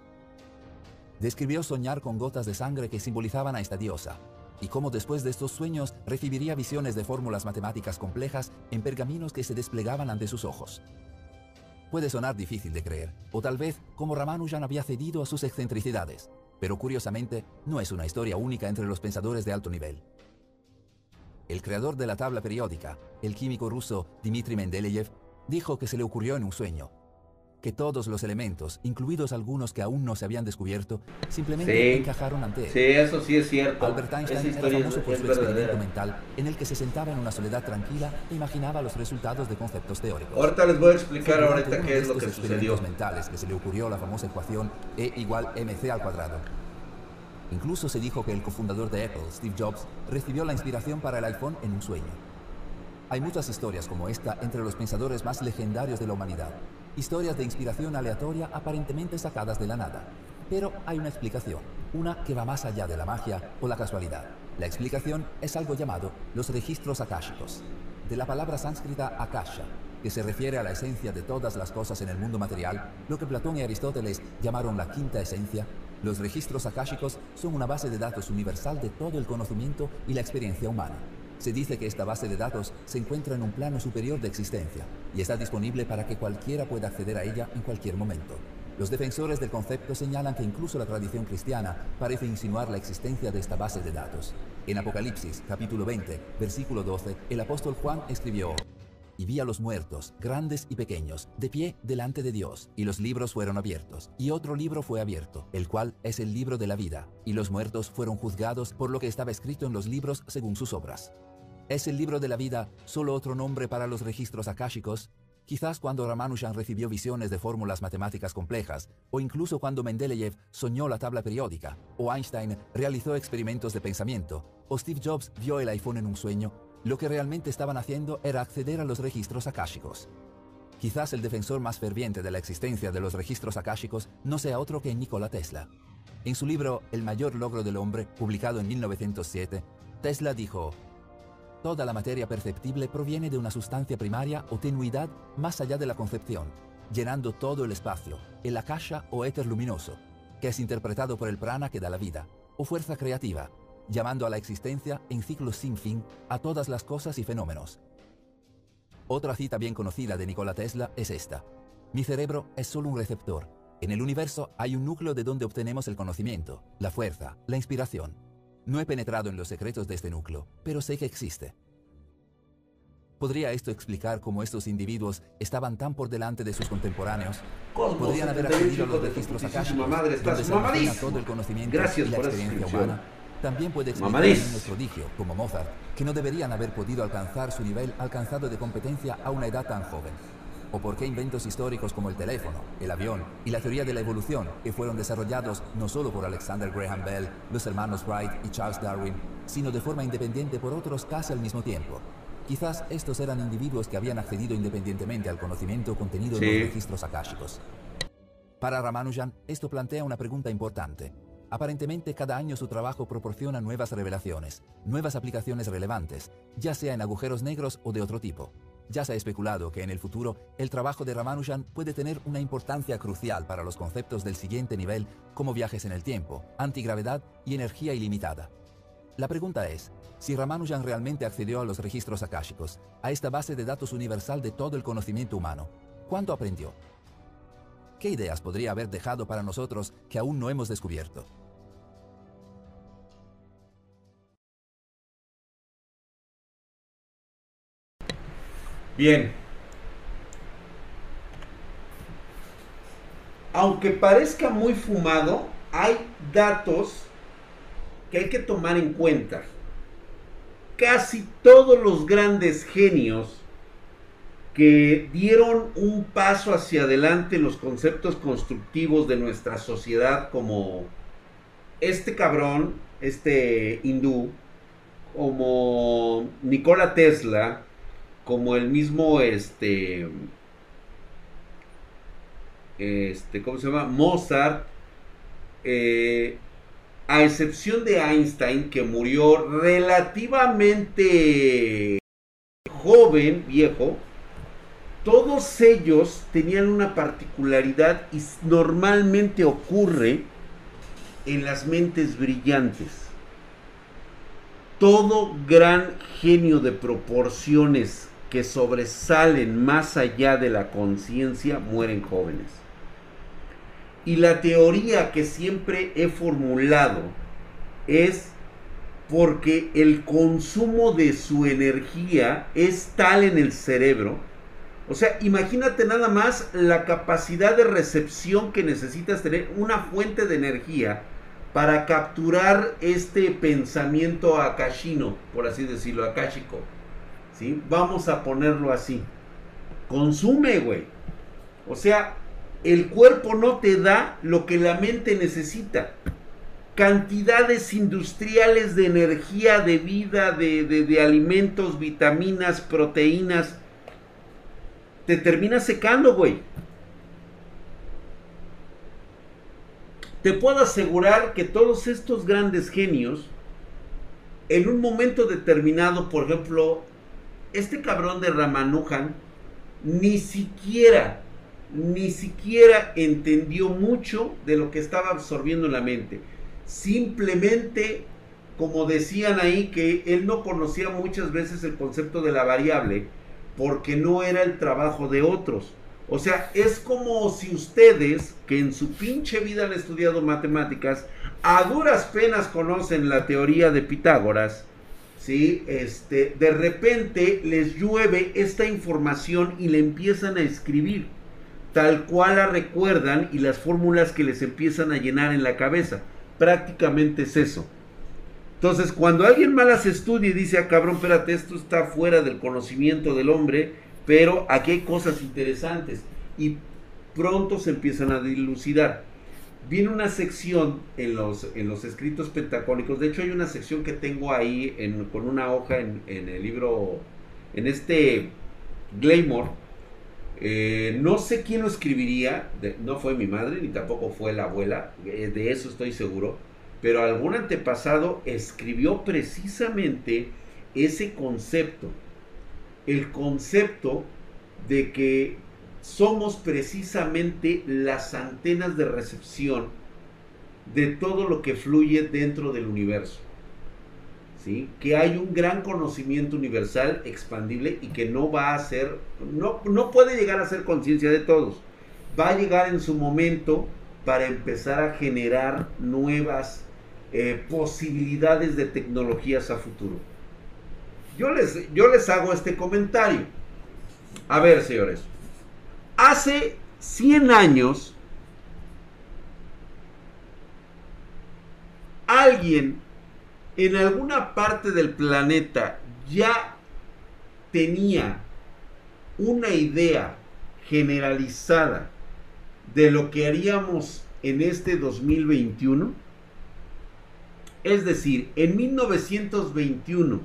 Describió soñar con gotas de sangre que simbolizaban a esta diosa, y cómo después de estos sueños recibiría visiones de fórmulas matemáticas complejas en pergaminos que se desplegaban ante sus ojos. Puede sonar difícil de creer, o tal vez como Ramanujan había cedido a sus excentricidades, pero curiosamente no es una historia única entre los pensadores de alto nivel. El creador de la tabla periódica, el químico ruso Dmitry Mendeleev, dijo que se le ocurrió en un sueño que todos los elementos, incluidos algunos que aún no se habían descubierto, simplemente Sí. encajaron ante él. Sí, eso sí es cierto. Albert Einstein era famoso por su experimento verdadera. mental en el que se sentaba en una soledad tranquila e imaginaba los resultados de conceptos teóricos. Ahorita les voy a explicar durante ahorita qué es lo que sucedió. mentales que se le ocurrió la famosa ecuación E igual mc al cuadrado. Incluso se dijo que el cofundador de Apple, Steve Jobs, recibió la inspiración para el iPhone en un sueño. Hay muchas historias como esta entre los pensadores más legendarios de la humanidad. Historias de inspiración aleatoria aparentemente sacadas de la nada. Pero hay una explicación, una que va más allá de la magia o la casualidad. La explicación es algo llamado los registros akáshicos, de la palabra sánscrita akasha, que se refiere a la esencia de todas las cosas en el mundo material, lo que Platón y Aristóteles llamaron la quinta esencia. Los registros akáshicos son una base de datos universal de todo el conocimiento y la experiencia humana. Se dice que esta base de datos se encuentra en un plano superior de existencia y está disponible para que cualquiera pueda acceder a ella en cualquier momento. Los defensores del concepto señalan que incluso la tradición cristiana parece insinuar la existencia de esta base de datos. En Apocalipsis, capítulo 20, versículo 12, el apóstol Juan escribió, y vi a los muertos, grandes y pequeños, de pie delante de Dios, y los libros fueron abiertos, y otro libro fue abierto, el cual es el libro de la vida, y los muertos fueron juzgados por lo que estaba escrito en los libros según sus obras. ¿Es el libro de la vida solo otro nombre para los registros akáshicos? Quizás cuando Ramanujan recibió visiones de fórmulas matemáticas complejas, o incluso cuando Mendeleev soñó la tabla periódica, o Einstein realizó experimentos de pensamiento, o Steve Jobs vio el iPhone en un sueño, lo que realmente estaban haciendo era acceder a los registros akáshicos. Quizás el defensor más ferviente de la existencia de los registros akáshicos no sea otro que Nikola Tesla. En su libro El mayor logro del hombre, publicado en 1907, Tesla dijo, Toda la materia perceptible proviene de una sustancia primaria o tenuidad más allá de la concepción, llenando todo el espacio, el akasha o éter luminoso, que es interpretado por el prana que da la vida, o fuerza creativa, llamando a la existencia en ciclos sin fin a todas las cosas y fenómenos. Otra cita bien conocida de Nikola Tesla es esta. Mi cerebro es solo un receptor. En el universo hay un núcleo de donde obtenemos el conocimiento, la fuerza, la inspiración. No he penetrado en los secretos de este núcleo, pero sé que existe. ¿Podría esto explicar cómo estos individuos estaban tan por delante de sus contemporáneos? ¿Podrían haber accedido a los registros akáshicos, donde se todo el conocimiento Gracias y la experiencia humana? También puede explicar un prodigio, como Mozart, que no deberían haber podido alcanzar su nivel alcanzado de competencia a una edad tan joven. ¿O por qué inventos históricos como el teléfono, el avión y la teoría de la evolución, que fueron desarrollados no solo por Alexander Graham Bell, los hermanos Wright y Charles Darwin, sino de forma independiente por otros casi al mismo tiempo? Quizás estos eran individuos que habían accedido independientemente al conocimiento contenido en los registros akáshicos. Para Ramanujan, esto plantea una pregunta importante. Aparentemente, cada año su trabajo proporciona nuevas revelaciones, nuevas aplicaciones relevantes, ya sea en agujeros negros o de otro tipo. Ya se ha especulado que en el futuro el trabajo de Ramanujan puede tener una importancia crucial para los conceptos del siguiente nivel como viajes en el tiempo, antigravedad y energía ilimitada. La pregunta es, si Ramanujan realmente accedió a los registros akáshicos, a esta base de datos universal de todo el conocimiento humano, ¿cuánto aprendió? ¿Qué ideas podría haber dejado para nosotros que aún no hemos descubierto? Bien. Aunque parezca muy fumado, hay datos que hay que tomar en cuenta. Casi todos los grandes genios que dieron un paso hacia adelante en los conceptos constructivos de nuestra sociedad, como este cabrón, este hindú, como Nikola Tesla, como el mismo este este cómo se llama Mozart eh, a excepción de Einstein que murió relativamente joven viejo todos ellos tenían una particularidad y normalmente ocurre en las mentes brillantes. Todo gran genio de proporciones que sobresalen más allá de la conciencia mueren jóvenes. Y la teoría que siempre he formulado es porque el consumo de su energía es tal en el cerebro. O sea, imagínate nada más la capacidad de recepción que necesitas tener, una fuente de energía para capturar este pensamiento akashino, por así decirlo, akashico. Vamos a ponerlo así. Consume, güey. O sea, el cuerpo no te da lo que la mente necesita. Cantidades industriales de energía, de vida, de, de- de alimentos, vitaminas, proteínas. Te termina secando, güey. Te puedo asegurar que todos estos grandes genios, en un momento determinado, por ejemplo, este cabrón de Ramanujan, ni siquiera, ni siquiera entendió mucho de lo que estaba absorbiendo en la mente. Simplemente, como decían ahí, que él no conocía muchas veces el concepto de la variable, porque no era el trabajo de otros. O sea, es como si ustedes, que en su pinche vida han estudiado matemáticas, a duras penas conocen la teoría de Pitágoras, ¿sí? Este, de repente les llueve esta información y le empiezan a escribir, tal cual la recuerdan y las fórmulas que les empiezan a llenar en la cabeza. Prácticamente es eso. Entonces, cuando alguien más estudia y dice, ah, cabrón, espérate, esto está fuera del conocimiento del hombre, pero aquí hay cosas interesantes. Y pronto se empiezan a dilucidar. Viene una sección en los, en los escritos pentacónicos. De hecho, hay una sección que tengo ahí con una hoja en, el libro, en este Glamour. Eh, no sé quién lo escribiría, no fue mi madre ni tampoco fue la abuela, eh, de eso estoy seguro pero algún antepasado escribió precisamente ese concepto, el concepto de que somos precisamente las antenas de recepción de todo lo que fluye dentro del universo. ¿Sí? Que hay un gran conocimiento universal expandible y que no va a ser, no, no puede llegar a ser conciencia de todos. Va a llegar en su momento para empezar a generar nuevas eh, posibilidades de tecnologías a futuro. Yo les, yo les hago este comentario. A ver, señores. Hace 100 años, alguien en alguna parte del planeta ya tenía una idea generalizada de lo que haríamos en este 2021? Es decir, en 1921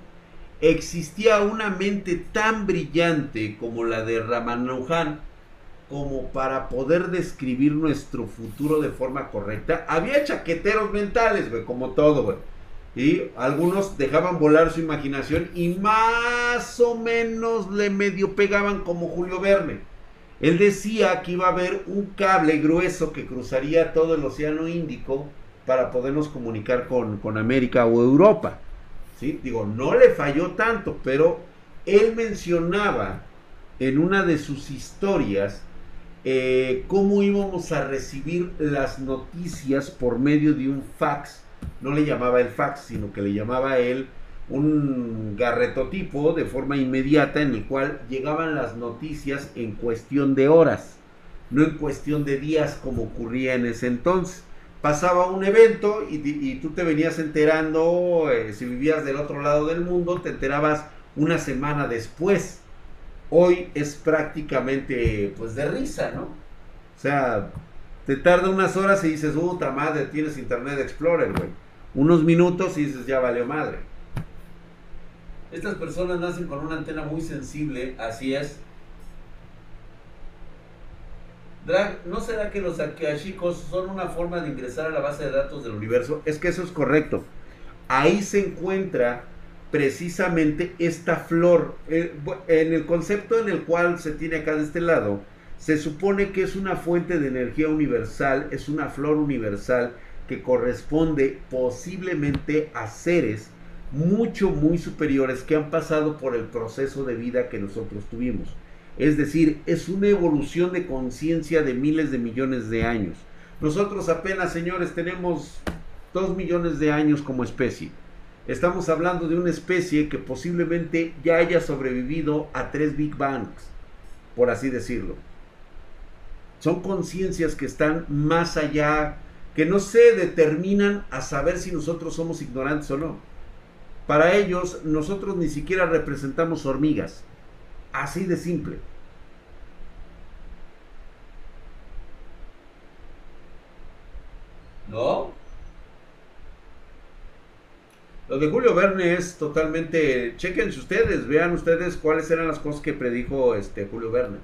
existía una mente tan brillante como la de Ramanujan como para poder describir nuestro futuro de forma correcta. Había chaqueteros mentales, güey, como todo, güey. Y algunos dejaban volar su imaginación y más o menos le medio pegaban como Julio Verne. Él decía que iba a haber un cable grueso que cruzaría todo el Océano Índico para podernos comunicar con, América o Europa. ¿sí? Digo, no le falló tanto, pero él mencionaba en una de sus historias eh, cómo íbamos a recibir las noticias por medio de un fax. No le llamaba el fax, sino que le llamaba él un garretotipo de forma inmediata en el cual llegaban las noticias en cuestión de horas, no en cuestión de días como ocurría en ese entonces pasaba un evento y, tú te venías enterando, eh, si vivías del otro lado del mundo, te enterabas una semana después. Hoy es prácticamente pues de risa, ¿no? O sea, te tarda unas horas y dices, puta madre, tienes Internet Explorer, güey. Unos minutos y dices, ya valió madre. Estas personas nacen con una antena muy sensible, así es, Drag, ¿no será que los akashicos son una forma de ingresar a la base de datos del universo? Es que eso es correcto. Ahí se encuentra precisamente esta flor. Eh, en el concepto en el cual se tiene acá de este lado, se supone que es una fuente de energía universal, es una flor universal que corresponde posiblemente a seres mucho, muy superiores que han pasado por el proceso de vida que nosotros tuvimos. Es decir, es una evolución de conciencia de miles de millones de años. Nosotros apenas, señores, tenemos dos millones de años como especie. Estamos hablando de una especie que posiblemente ya haya sobrevivido a tres Big Bangs, por así decirlo. Son conciencias que están más allá, que no se determinan a saber si nosotros somos ignorantes o no. Para ellos, nosotros ni siquiera representamos hormigas. Así de simple. ¿No? Lo de Julio Verne es totalmente. Chequense ustedes, vean ustedes cuáles eran las cosas que predijo este Julio Verne.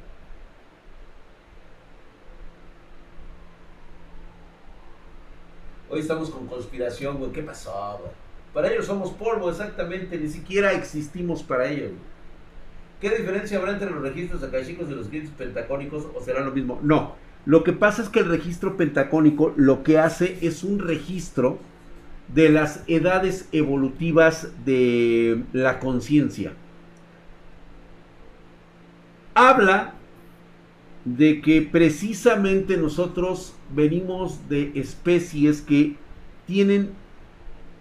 Hoy estamos con conspiración, güey. ¿Qué pasó, Para ellos somos polvo, exactamente. Ni siquiera existimos para ellos. ¿Qué diferencia habrá entre los registros akashicos y los registros pentacónicos o será lo mismo? No. Lo que pasa es que el registro pentacónico lo que hace es un registro de las edades evolutivas de la conciencia. Habla de que precisamente nosotros venimos de especies que tienen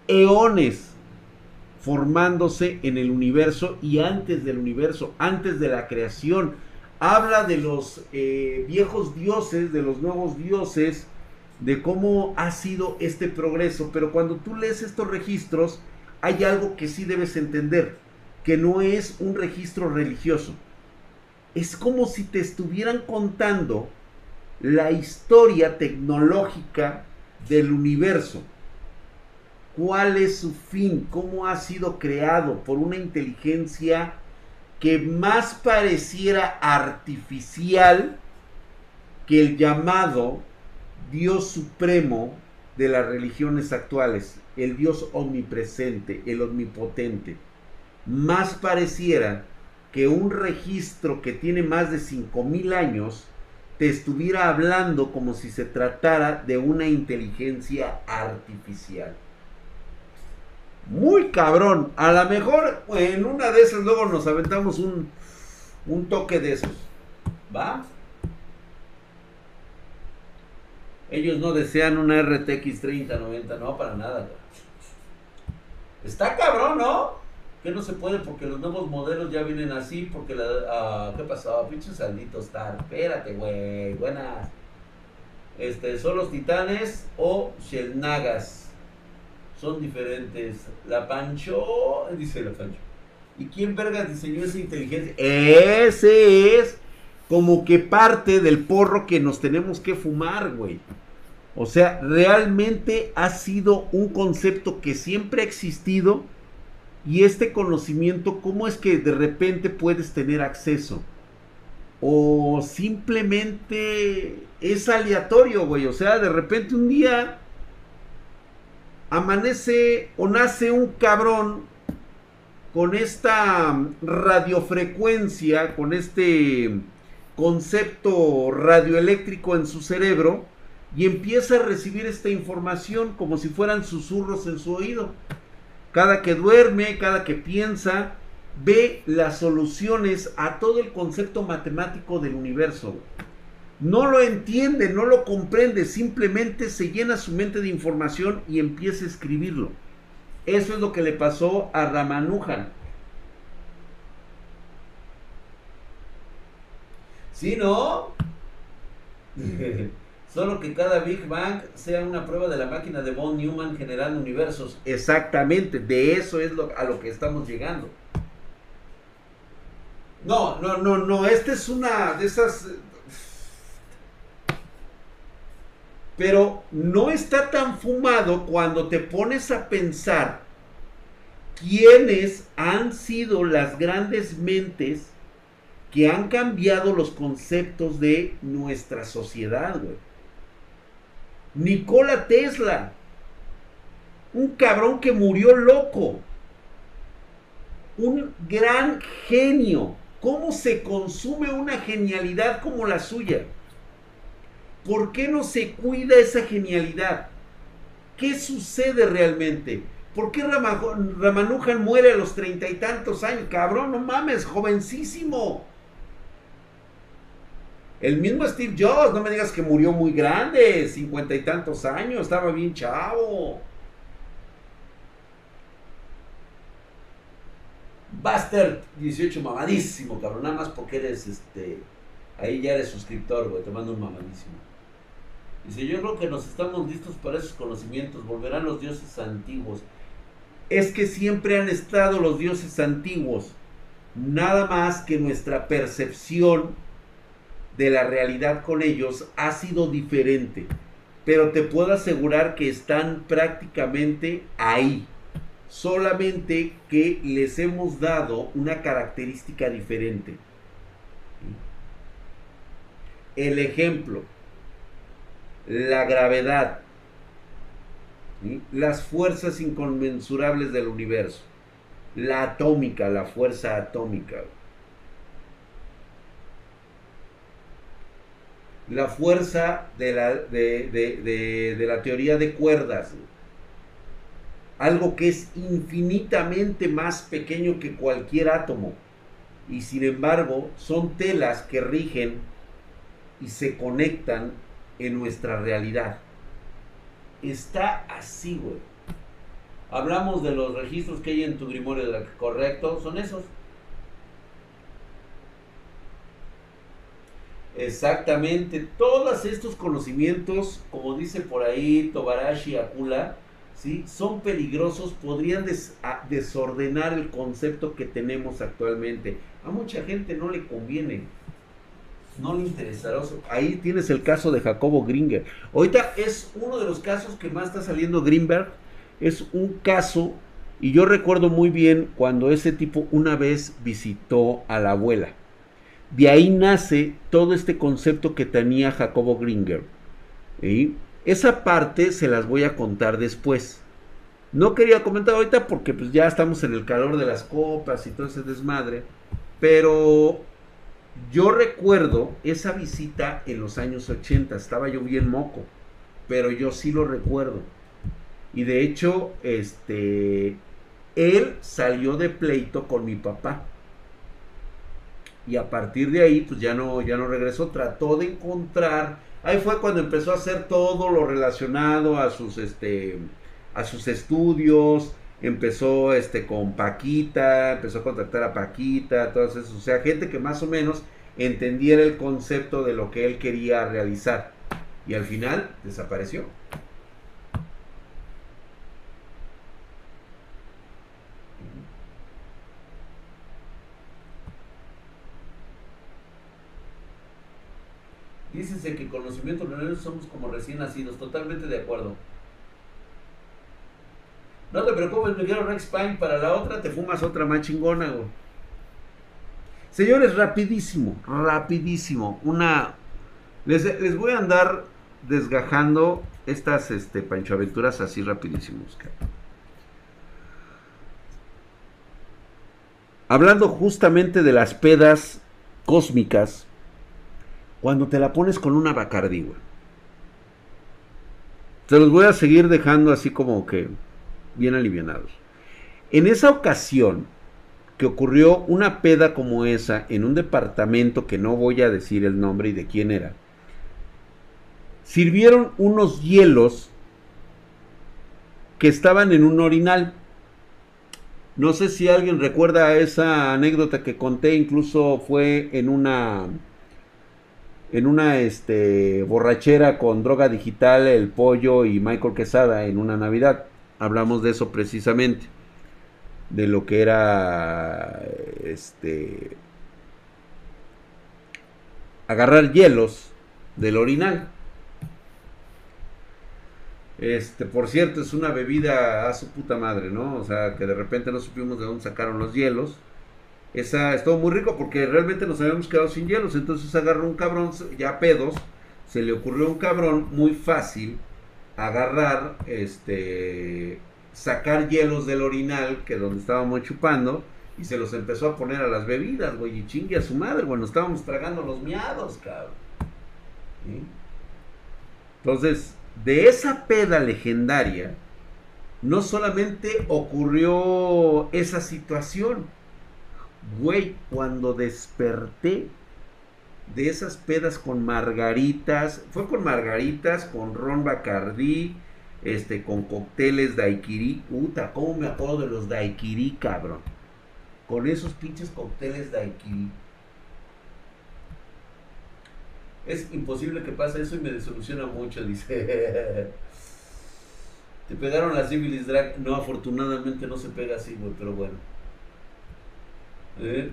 eones formándose en el universo y antes del universo, antes de la creación. Habla de los eh, viejos dioses, de los nuevos dioses, de cómo ha sido este progreso. Pero cuando tú lees estos registros, hay algo que sí debes entender, que no es un registro religioso. Es como si te estuvieran contando la historia tecnológica del universo. ¿Cuál es su fin? ¿Cómo ha sido creado por una inteligencia que más pareciera artificial que el llamado Dios supremo de las religiones actuales, el Dios omnipresente, el omnipotente, más pareciera que un registro que tiene más de 5000 años te estuviera hablando como si se tratara de una inteligencia artificial. Muy cabrón. A lo mejor en una de esas luego nos aventamos un, un toque de esos. ¿Va? Ellos no desean una RTX 3090, no, para nada. Está cabrón, ¿no? Que no se puede porque los nuevos modelos ya vienen así, porque la... Ah, ¿Qué pasó? Pinche saldito está. Espérate, güey. Buenas. Este, son los titanes o Shelnagas. Son diferentes. La Pancho, dice la Pancho. ¿Y quién vergas diseñó esa inteligencia? Ese es como que parte del porro que nos tenemos que fumar, güey. O sea, realmente ha sido un concepto que siempre ha existido y este conocimiento, ¿cómo es que de repente puedes tener acceso? O simplemente es aleatorio, güey. O sea, de repente un día amanece o nace un cabrón con esta radiofrecuencia, con este concepto radioeléctrico en su cerebro y empieza a recibir esta información como si fueran susurros en su oído. Cada que duerme, cada que piensa, ve las soluciones a todo el concepto matemático del universo. No lo entiende, no lo comprende, simplemente se llena su mente de información y empieza a escribirlo. Eso es lo que le pasó a Ramanujan. ¿Sí, no? Solo que cada Big Bang sea una prueba de la máquina de Von Neumann generando universos. Exactamente, de eso es a lo que estamos llegando. No, no, no, no, esta es una de esas... Pero no está tan fumado cuando te pones a pensar quiénes han sido las grandes mentes que han cambiado los conceptos de nuestra sociedad, güey. Nikola Tesla, un cabrón que murió loco, un gran genio. ¿Cómo se consume una genialidad como la suya? ¿Por qué no se cuida esa genialidad? ¿Qué sucede realmente? ¿Por qué Ramanujan muere a los treinta y tantos años? Cabrón, no mames, jovencísimo. El mismo Steve Jobs, no me digas que murió muy grande, cincuenta y tantos años, estaba bien chavo. Buster 18 mamadísimo, cabrón, nada más porque eres este. Ahí ya eres suscriptor, güey, te mando un mamadísimo. Dice, yo creo que nos estamos listos para esos conocimientos, volverán los dioses antiguos. Es que siempre han estado los dioses antiguos, nada más que nuestra percepción de la realidad con ellos ha sido diferente. Pero te puedo asegurar que están prácticamente ahí. Solamente que les hemos dado una característica diferente. El ejemplo, la gravedad, las fuerzas inconmensurables del universo, la atómica, la fuerza atómica. La fuerza de la, de, la teoría de cuerdas. Algo que es infinitamente más pequeño que cualquier átomo. Y sin embargo son telas que rigen y se conectan en nuestra realidad. Está así, güey. Hablamos de los registros que hay en tu grimorio, ¿correcto? Son esos. Exactamente, todos estos conocimientos, como dice por ahí Tobarashi Akula, ¿sí? Son peligrosos, podrían desordenar el concepto que tenemos actualmente. A mucha gente no le conviene. No le interesará. Ahí tienes el caso de Jacobo Gringer. Ahorita es uno de los casos que más está saliendo Greenberg. Es un caso, y yo recuerdo muy bien cuando ese tipo una vez visitó a la abuela. De ahí nace todo este concepto que tenía Jacobo Gringer. Esa parte se las voy a contar después. No quería comentar ahorita porque pues ya estamos en el calor de las copas y todo ese desmadre. Pero yo recuerdo esa visita en los años 80. Estaba yo bien moco. Pero yo sí lo recuerdo. Y de hecho, este, él salió de pleito con mi papá. Y a partir de ahí, pues ya no, ya no regresó. Trató de encontrar Ahí fue cuando empezó a hacer todo lo relacionado a sus, este, a sus estudios. Empezó este, con Paquita, empezó a contactar a Paquita, todas esas. O sea, gente que más o menos entendiera el concepto de lo que él quería realizar. Y al final desapareció. Dícese que conocimiento neuronal somos como recién nacidos, totalmente de acuerdo. No te preocupes, me quiero Rex Pine, para la otra te fumas otra más chingona, güey. Señores, rapidísimo, rapidísimo. Una. Les, voy a andar desgajando estas este, panchoaventuras así rapidísimos. Hablando justamente de las pedas cósmicas cuando te la pones con una Bacardi, güey. Te los voy a seguir dejando así como que bien alivianados. En esa ocasión que ocurrió una peda como esa en un departamento que no voy a decir el nombre y de quién era, sirvieron unos hielos que estaban en un orinal. No sé si alguien recuerda esa anécdota que conté, incluso fue en una en una este, borrachera con droga digital, el pollo y Michael Quesada en una Navidad. Hablamos de eso precisamente. De lo que era este agarrar hielos del orinal. Este, por cierto, es una bebida a su puta madre, ¿no? O sea, que de repente no supimos de dónde sacaron los hielos esa estuvo muy rico porque realmente nos habíamos quedado sin hielos. Entonces agarró un cabrón, ya pedos, se le ocurrió un cabrón muy fácil agarrar, este, sacar hielos del orinal, que donde estábamos chupando, y se los empezó a poner a las bebidas, güey, y chingue a su madre, bueno, estábamos tragando los miados, cabrón. Entonces, de esa peda legendaria, no solamente ocurrió esa situación, Güey, cuando desperté de esas pedas con margaritas, fue con margaritas, con ron bacardí, este, con cócteles daiquiri, puta, ¿cómo me acuerdo de los daiquiri, cabrón? Con esos pinches cócteles daiquiri. Es imposible que pase eso y me desoluciona mucho, dice. Te pegaron la sífilis drag. No, afortunadamente no se pega así, güey, pero bueno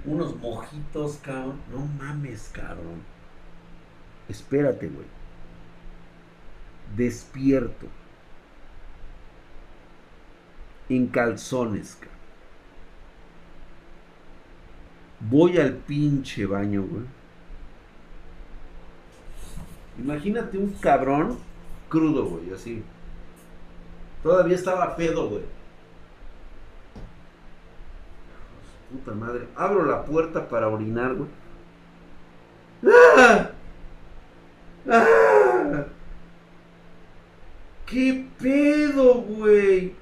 unos mojitos, cabrón. No mames, cabrón. Espérate, güey. Despierto. En calzones, cabrón. Voy al pinche baño, güey. Imagínate un cabrón crudo, güey, así. Todavía estaba pedo, güey puta madre. Abro la puerta para orinar, güey. ¡Ah! ¡Ah! ¿Qué pedo, güey?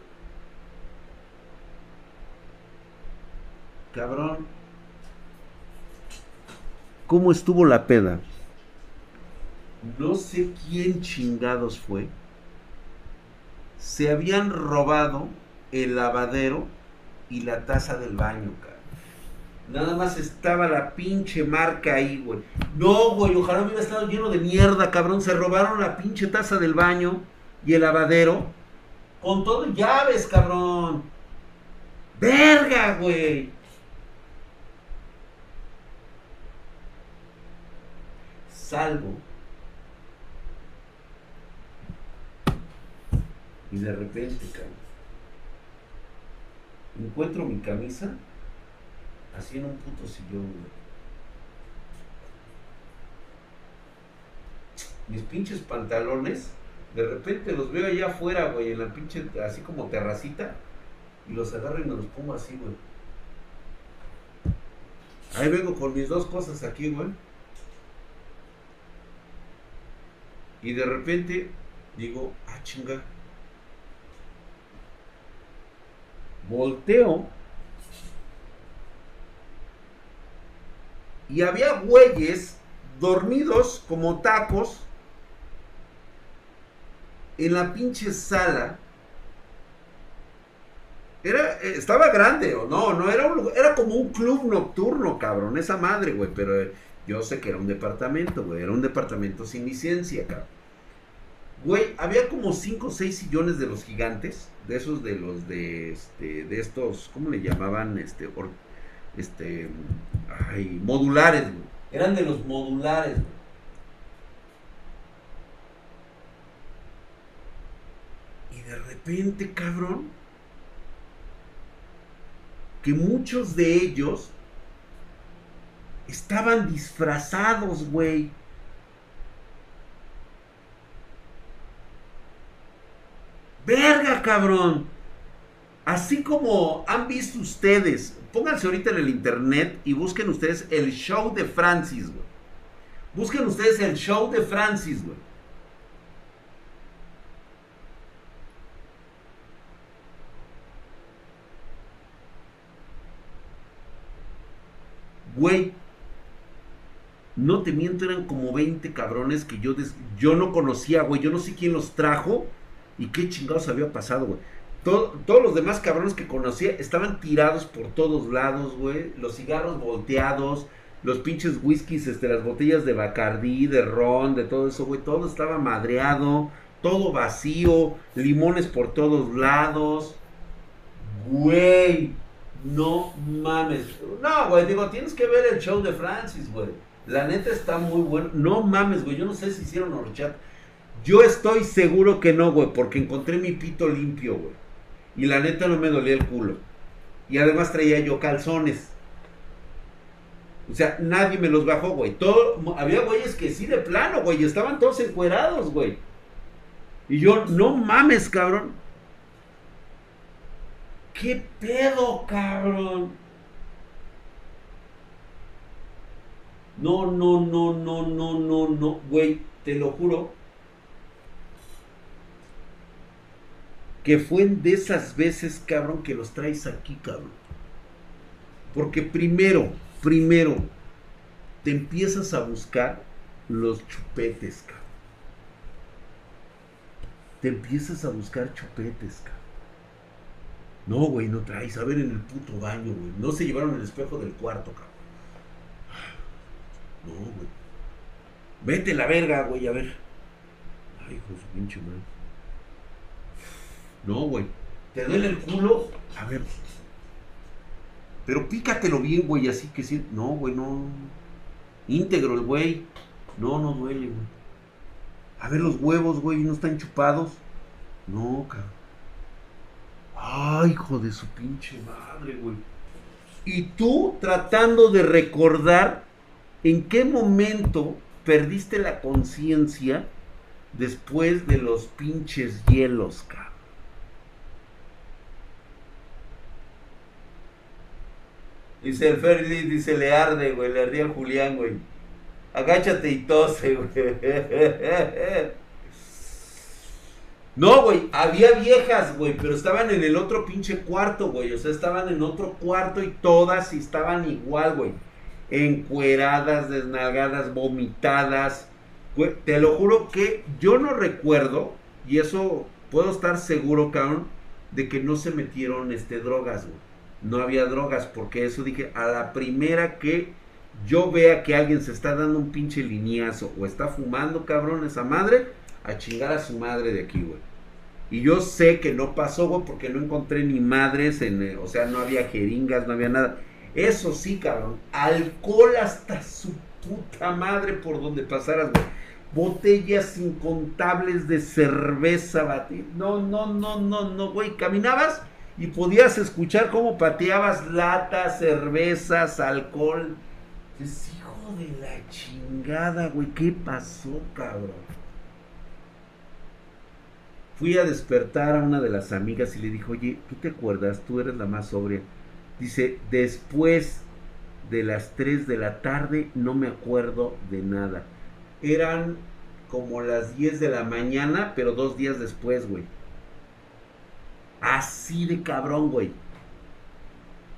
Cabrón. ¿Cómo estuvo la peda? No sé quién chingados fue. Se habían robado el lavadero y la taza del baño, cabrón. Nada más estaba la pinche marca ahí, güey. No, güey, ojalá hubiera estado lleno de mierda, cabrón. Se robaron la pinche taza del baño y el lavadero. Con todo llaves, cabrón. Verga, güey. Salgo. Y de repente, cabrón. Encuentro mi camisa así en un puto sillón, güey. Mis pinches pantalones, de repente los veo allá afuera, güey, en la pinche, así como terracita, y los agarro y me los pongo así, güey. Ahí vengo con mis dos cosas aquí, güey. Y de repente digo, ah, chinga. Volteo y había güeyes dormidos como tacos en la pinche sala. Era, eh, estaba grande, o no, no, era, un, era como un club nocturno, cabrón, esa madre, güey, pero eh, yo sé que era un departamento, güey, era un departamento sin licencia, cabrón. Güey, había como 5 o 6 sillones de los gigantes, de esos de los de, este, de estos, ¿cómo le llamaban? Este, este, ay, modulares, Eran de los modulares, Y de repente, cabrón, que muchos de ellos estaban disfrazados, güey. Verga, cabrón. Así como han visto ustedes pónganse ahorita en el internet y busquen ustedes el show de Francis, güey. Busquen ustedes el show de Francis, güey. Güey, no te miento, eran como 20 cabrones que yo, yo no conocía, güey. Yo no sé quién los trajo y qué chingados había pasado, güey todos los demás cabrones que conocía estaban tirados por todos lados, güey. Los cigarros volteados, los pinches whiskies, este, las botellas de Bacardí, de ron, de todo eso, güey. Todo estaba madreado, todo vacío, limones por todos lados. Güey, no mames. No, güey, digo, tienes que ver el show de Francis, güey. La neta está muy bueno. No mames, güey, yo no sé si hicieron horchat. Yo estoy seguro que no, güey, porque encontré mi pito limpio, güey. Y la neta no me dolía el culo. Y además traía yo calzones. O sea, nadie me los bajó, güey. Todo, había güeyes que sí de plano, güey. Estaban todos encuerados, güey. Y yo, no mames, cabrón. ¿Qué pedo, cabrón? No, no, no, no, no, no, no, güey. Te lo juro que fue de esas veces, cabrón, que los traes aquí, cabrón. Porque primero, primero, te empiezas a buscar los chupetes, cabrón. Te empiezas a buscar chupetes, cabrón. No, güey, no traes. A ver en el puto baño, güey. No se llevaron el espejo del cuarto, cabrón. No, güey. Vete la verga, güey, a ver. Ay, hijo su pinche madre. No, güey. ¿Te duele el culo? A ver. Pero pícatelo bien, güey, así que sí. No, güey, no. Íntegro el güey. No, no duele, güey. A ver los huevos, güey, ¿no están chupados? No, cabrón. Ay, hijo de su pinche madre, güey. Y tú tratando de recordar en qué momento perdiste la conciencia después de los pinches hielos, cabrón. Dice el Ferdi, dice, le arde, güey, le ardía Julián, güey. Agáchate y tose, güey. No, güey, había viejas, güey, pero estaban en el otro pinche cuarto, güey. O sea, estaban en otro cuarto y todas estaban igual, güey. Encueradas, desnalgadas, vomitadas. te lo juro que yo no recuerdo, y eso puedo estar seguro, cabrón, de que no se metieron este, drogas, güey no había drogas, porque eso dije, a la primera que yo vea que alguien se está dando un pinche lineazo o está fumando, cabrón, esa madre, a chingar a su madre de aquí, güey. Y yo sé que no pasó, güey, porque no encontré ni madres, en, eh, o sea, no había jeringas, no había nada. Eso sí, cabrón, alcohol hasta su puta madre por donde pasaras, güey. Botellas incontables de cerveza, batida. No, no, no, no, no, güey. Caminabas y podías escuchar cómo pateabas latas, cervezas, alcohol. Es hijo de la chingada, güey. ¿Qué pasó, cabrón? Fui a despertar a una de las amigas y le dijo, oye, ¿tú te acuerdas? Tú eres la más sobria. Dice, después de las 3 de la tarde no me acuerdo de nada. Eran como las 10 de la mañana, pero dos días después, güey. Así de cabrón, güey.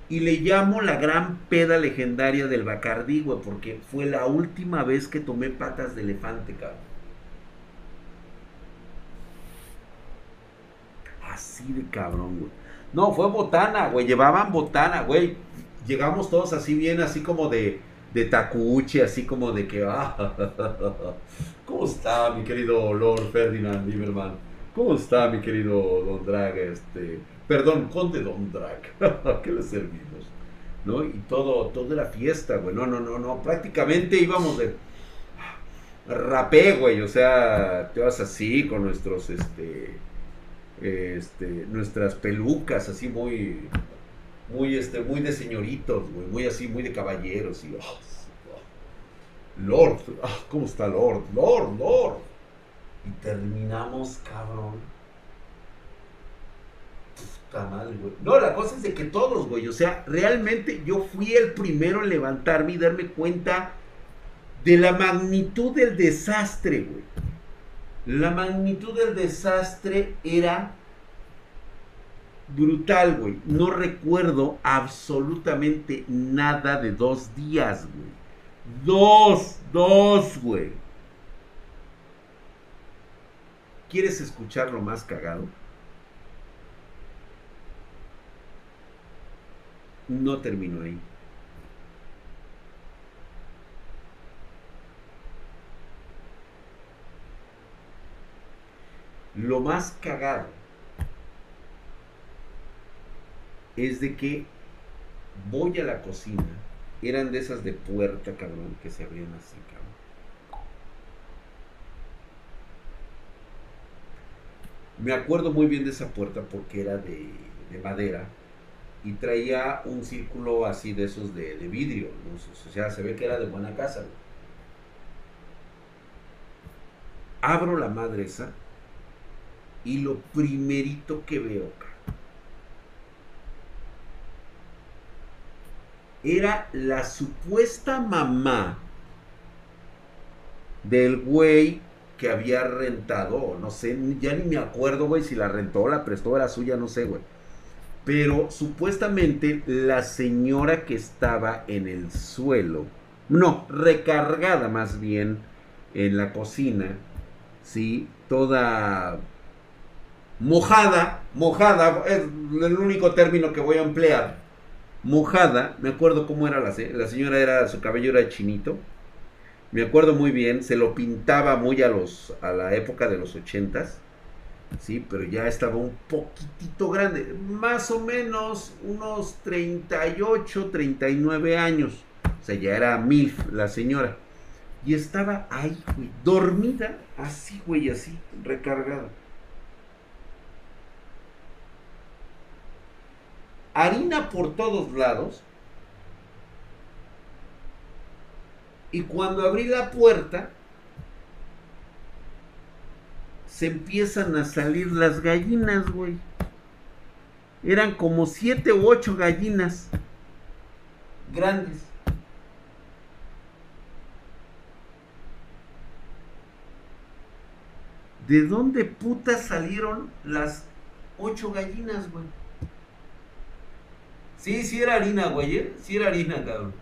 Y le llamo la gran peda legendaria del Bacardí, güey, porque fue la última vez que tomé patas de elefante, cabrón. Así de cabrón, güey. No, fue botana, güey. Llevaban botana, güey. Llegamos todos así bien, así como de, de tacuche, así como de que... Ah, ¿Cómo está mi querido Lord Ferdinand Lieberman? ¿Cómo está mi querido Don Drag? Este, perdón, Conde Don Drag. ¿Qué le servimos? ¿No? Y todo, toda la fiesta, güey. No, no, no, no. Prácticamente íbamos de rapé, güey. O sea, te vas así con nuestros, este este, nuestras pelucas así muy, muy, este, muy de señoritos, muy así, muy de caballeros. Y, oh, Lord, ah, ¿cómo está Lord? Lord, Lord. Y terminamos, cabrón. Puta madre, güey. No, la cosa es de que todos, güey. O sea, realmente yo fui el primero en levantarme y darme cuenta de la magnitud del desastre, güey. La magnitud del desastre era brutal, güey. No recuerdo absolutamente nada de dos días, güey. Dos, dos, güey. ¿Quieres escuchar lo más cagado? No terminó ahí. Lo más cagado es de que voy a la cocina. Eran de esas de puerta, cabrón, que se abrían así, cabrón. Me acuerdo muy bien de esa puerta porque era de, madera y traía un círculo así de esos de, vidrio. O sea, se ve que era de buena casa. Abro la madre esa y lo primerito que veo, era la supuesta mamá del güey que había rentado, no sé, ya ni me acuerdo, güey, si la rentó la prestó, era suya, no sé, güey. Pero supuestamente la señora que estaba en el suelo, no, recargada más bien en la cocina, ¿sí? Toda mojada, mojada, es el único término que voy a emplear. Mojada, me acuerdo cómo era la, la señora, era su cabello era chinito. Me acuerdo muy bien, se lo pintaba muy a los a la época de los ochentas. Sí, pero ya estaba un poquitito grande, más o menos unos 38, 39 años. O sea, ya era MILF la señora. Y estaba ahí, güey, dormida, así, güey, así, recargada. harina por todos lados. Y cuando abrí la puerta, se empiezan a salir las gallinas, güey. Eran como siete u ocho gallinas grandes. ¿De dónde putas salieron las ocho gallinas, güey? Sí, sí era harina, güey, ¿eh? Sí era harina, cabrón.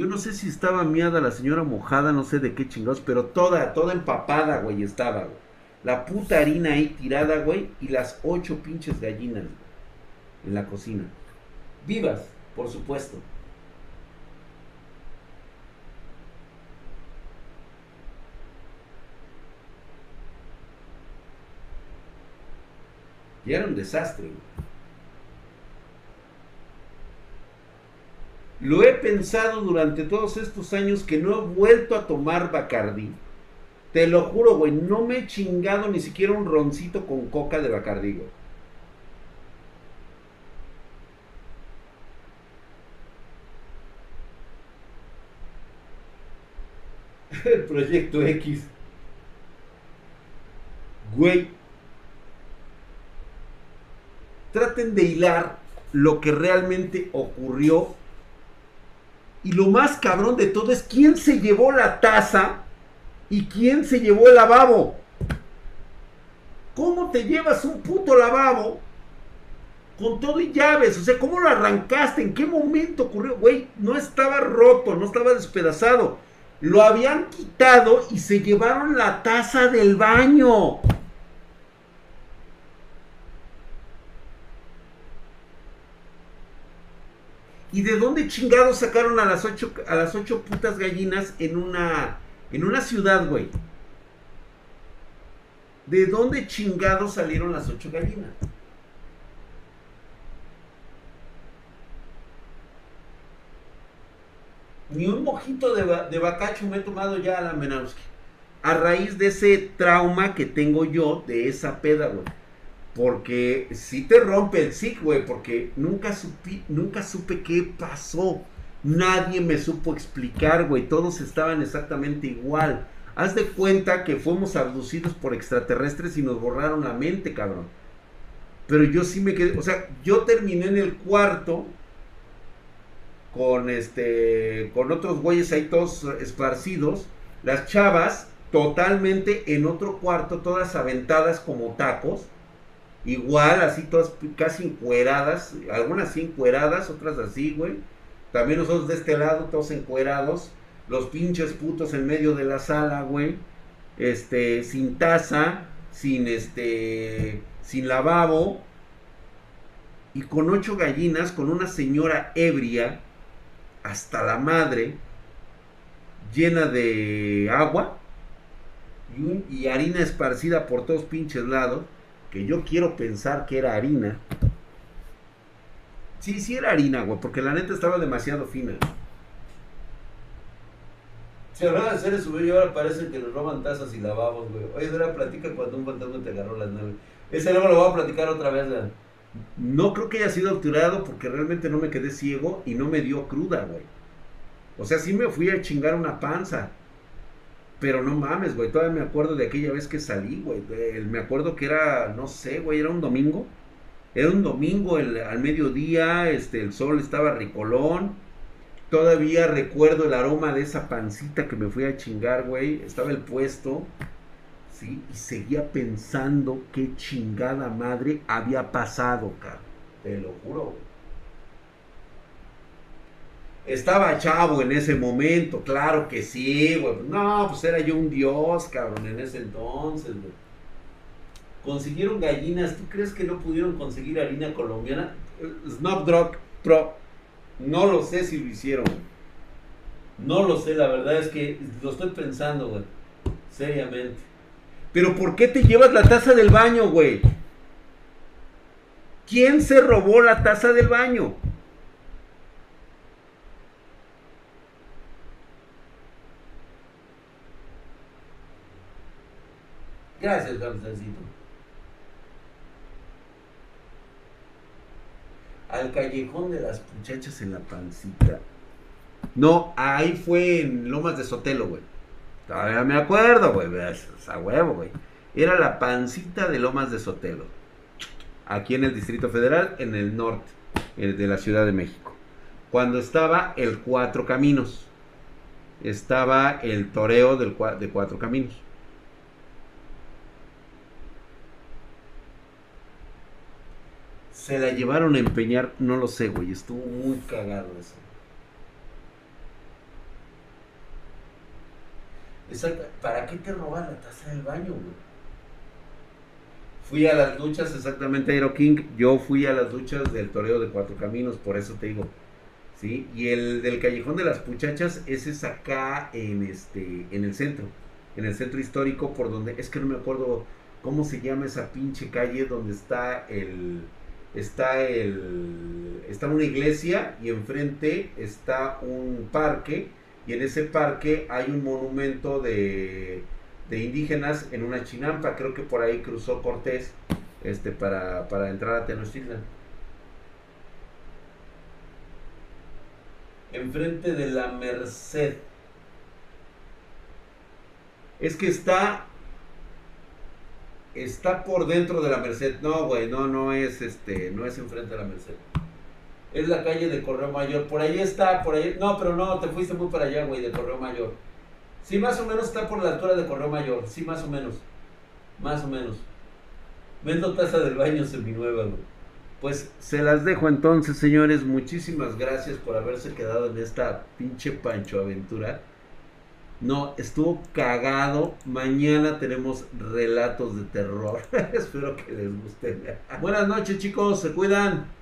Yo no sé si estaba miada la señora mojada, no sé de qué chingados, pero toda, toda empapada, güey, estaba, güey. La puta harina ahí tirada, güey, y las ocho pinches gallinas, en la cocina. Vivas, por supuesto. Y era un desastre, Lo he pensado durante todos estos años que no he vuelto a tomar Bacardí. Te lo juro, güey, no me he chingado ni siquiera un roncito con coca de Bacardí, güey. El proyecto X. Güey. Traten de hilar lo que realmente ocurrió. Y lo más cabrón de todo es quién se llevó la taza y quién se llevó el lavabo. ¿Cómo te llevas un puto lavabo con todo y llaves? O sea, ¿cómo lo arrancaste? ¿En qué momento ocurrió? Güey, no estaba roto, no estaba despedazado lo habían quitado y se llevaron la taza del baño. ¿Y de dónde chingados sacaron a las ocho, a las ocho putas gallinas en una, en una ciudad, güey? ¿De dónde chingados salieron las ocho gallinas? ni un mojito de, de bacacho me he tomado ya a la Menowski. A raíz de ese trauma que tengo yo de esa peda, güey. Porque si te rompe el zig, güey, porque nunca, supe, nunca supe qué pasó. Nadie me supo explicar, güey. Todos estaban exactamente igual. Haz de cuenta que fuimos abducidos por extraterrestres y nos borraron la mente, cabrón. Pero yo sí me quedé, o sea, yo terminé en el cuarto con este con otros güeyes ahí todos esparcidos, las chavas totalmente en otro cuarto, todas aventadas como tacos, igual así todas casi encueradas, algunas así encueradas, otras así, güey. También nosotros de este lado todos encuerados, los pinches putos en medio de la sala, güey. Este, sin taza, sin este, sin lavabo y con ocho gallinas, con una señora ebria hasta la madre, llena de agua y, harina esparcida por todos pinches lados, que yo quiero pensar que era harina. Sí, sí era harina, güey, porque la neta estaba demasiado fina. Se hablaba de seres humanos y ahora parece que nos roban tazas y lavabos, güey. Oye, Dora, platica cuando un fantasma te agarró las naves. Ese luego lo voy a platicar otra vez, güey. No creo que haya sido obturado porque realmente no me quedé ciego y no me dio cruda, güey. O sea, sí me fui a chingar una panza. Pero no mames, güey. Todavía me acuerdo de aquella vez que salí, güey. Me acuerdo que era, no sé, güey, era un domingo. Era un domingo al mediodía, este, el sol estaba ricolón. Todavía recuerdo el aroma de esa pancita que me fui a chingar, güey. Estaba el puesto. Y seguía pensando qué chingada madre había pasado, cabrón. Te lo juro, Estaba chavo en ese momento, claro que sí, güey. No, pues era yo un dios, cabrón, en ese entonces, güey. Consiguieron gallinas, ¿tú crees que no pudieron conseguir harina colombiana? Snapdrop Pro, no lo sé si lo hicieron. No lo sé, la verdad es que lo estoy pensando, güey. Seriamente. Pero ¿por qué te llevas la taza del baño, güey? ¿Quién se robó la taza del baño? Al callejón de las muchachas en la pancita. No, ahí fue en Lomas de Sotelo, güey. Todavía me acuerdo, güey. A huevo, güey. Era la pancita de Lomas de Sotelo. Aquí en el Distrito Federal, en el norte de la Ciudad de México. Cuando estaba el Cuatro Caminos. Estaba el toreo del, de Cuatro Caminos. Se la llevaron a empeñar, no lo sé, güey. Estuvo muy cagado eso. Exacto. ¿Para qué te robas la taza del baño, güey? Fui a las luchas, exactamente, Aero King. Yo fui a las luchas del toreo de Cuatro Caminos, por eso te digo. ¿Sí? Y el del Callejón de las Muchachas, ese es acá en, este, en el centro. En el centro histórico, por donde, es que no me acuerdo ¿Cómo se llama esa pinche calle donde está el está el está una iglesia y enfrente está un parque y en ese parque hay un monumento de, de indígenas en una chinampa, creo que por ahí cruzó Cortés este para, para entrar a Tenochtitlan. Enfrente de la Merced. Es que está está por dentro de la Merced. No, güey, no, no es este, no es enfrente de la Merced. Es la calle de Correo Mayor. Por ahí está, por ahí. No, pero no, te fuiste muy para allá, güey, de Correo Mayor. Sí, más o menos está por la altura de Correo Mayor. Sí, más o menos. Más o menos. Vendo taza del baño seminueva, güey. Pues se las dejo entonces, señores. Muchísimas gracias por haberse quedado en esta pinche Pancho Aventura. No, estuvo cagado. Mañana tenemos relatos de terror. Espero que les guste. Buenas noches, chicos. Se cuidan.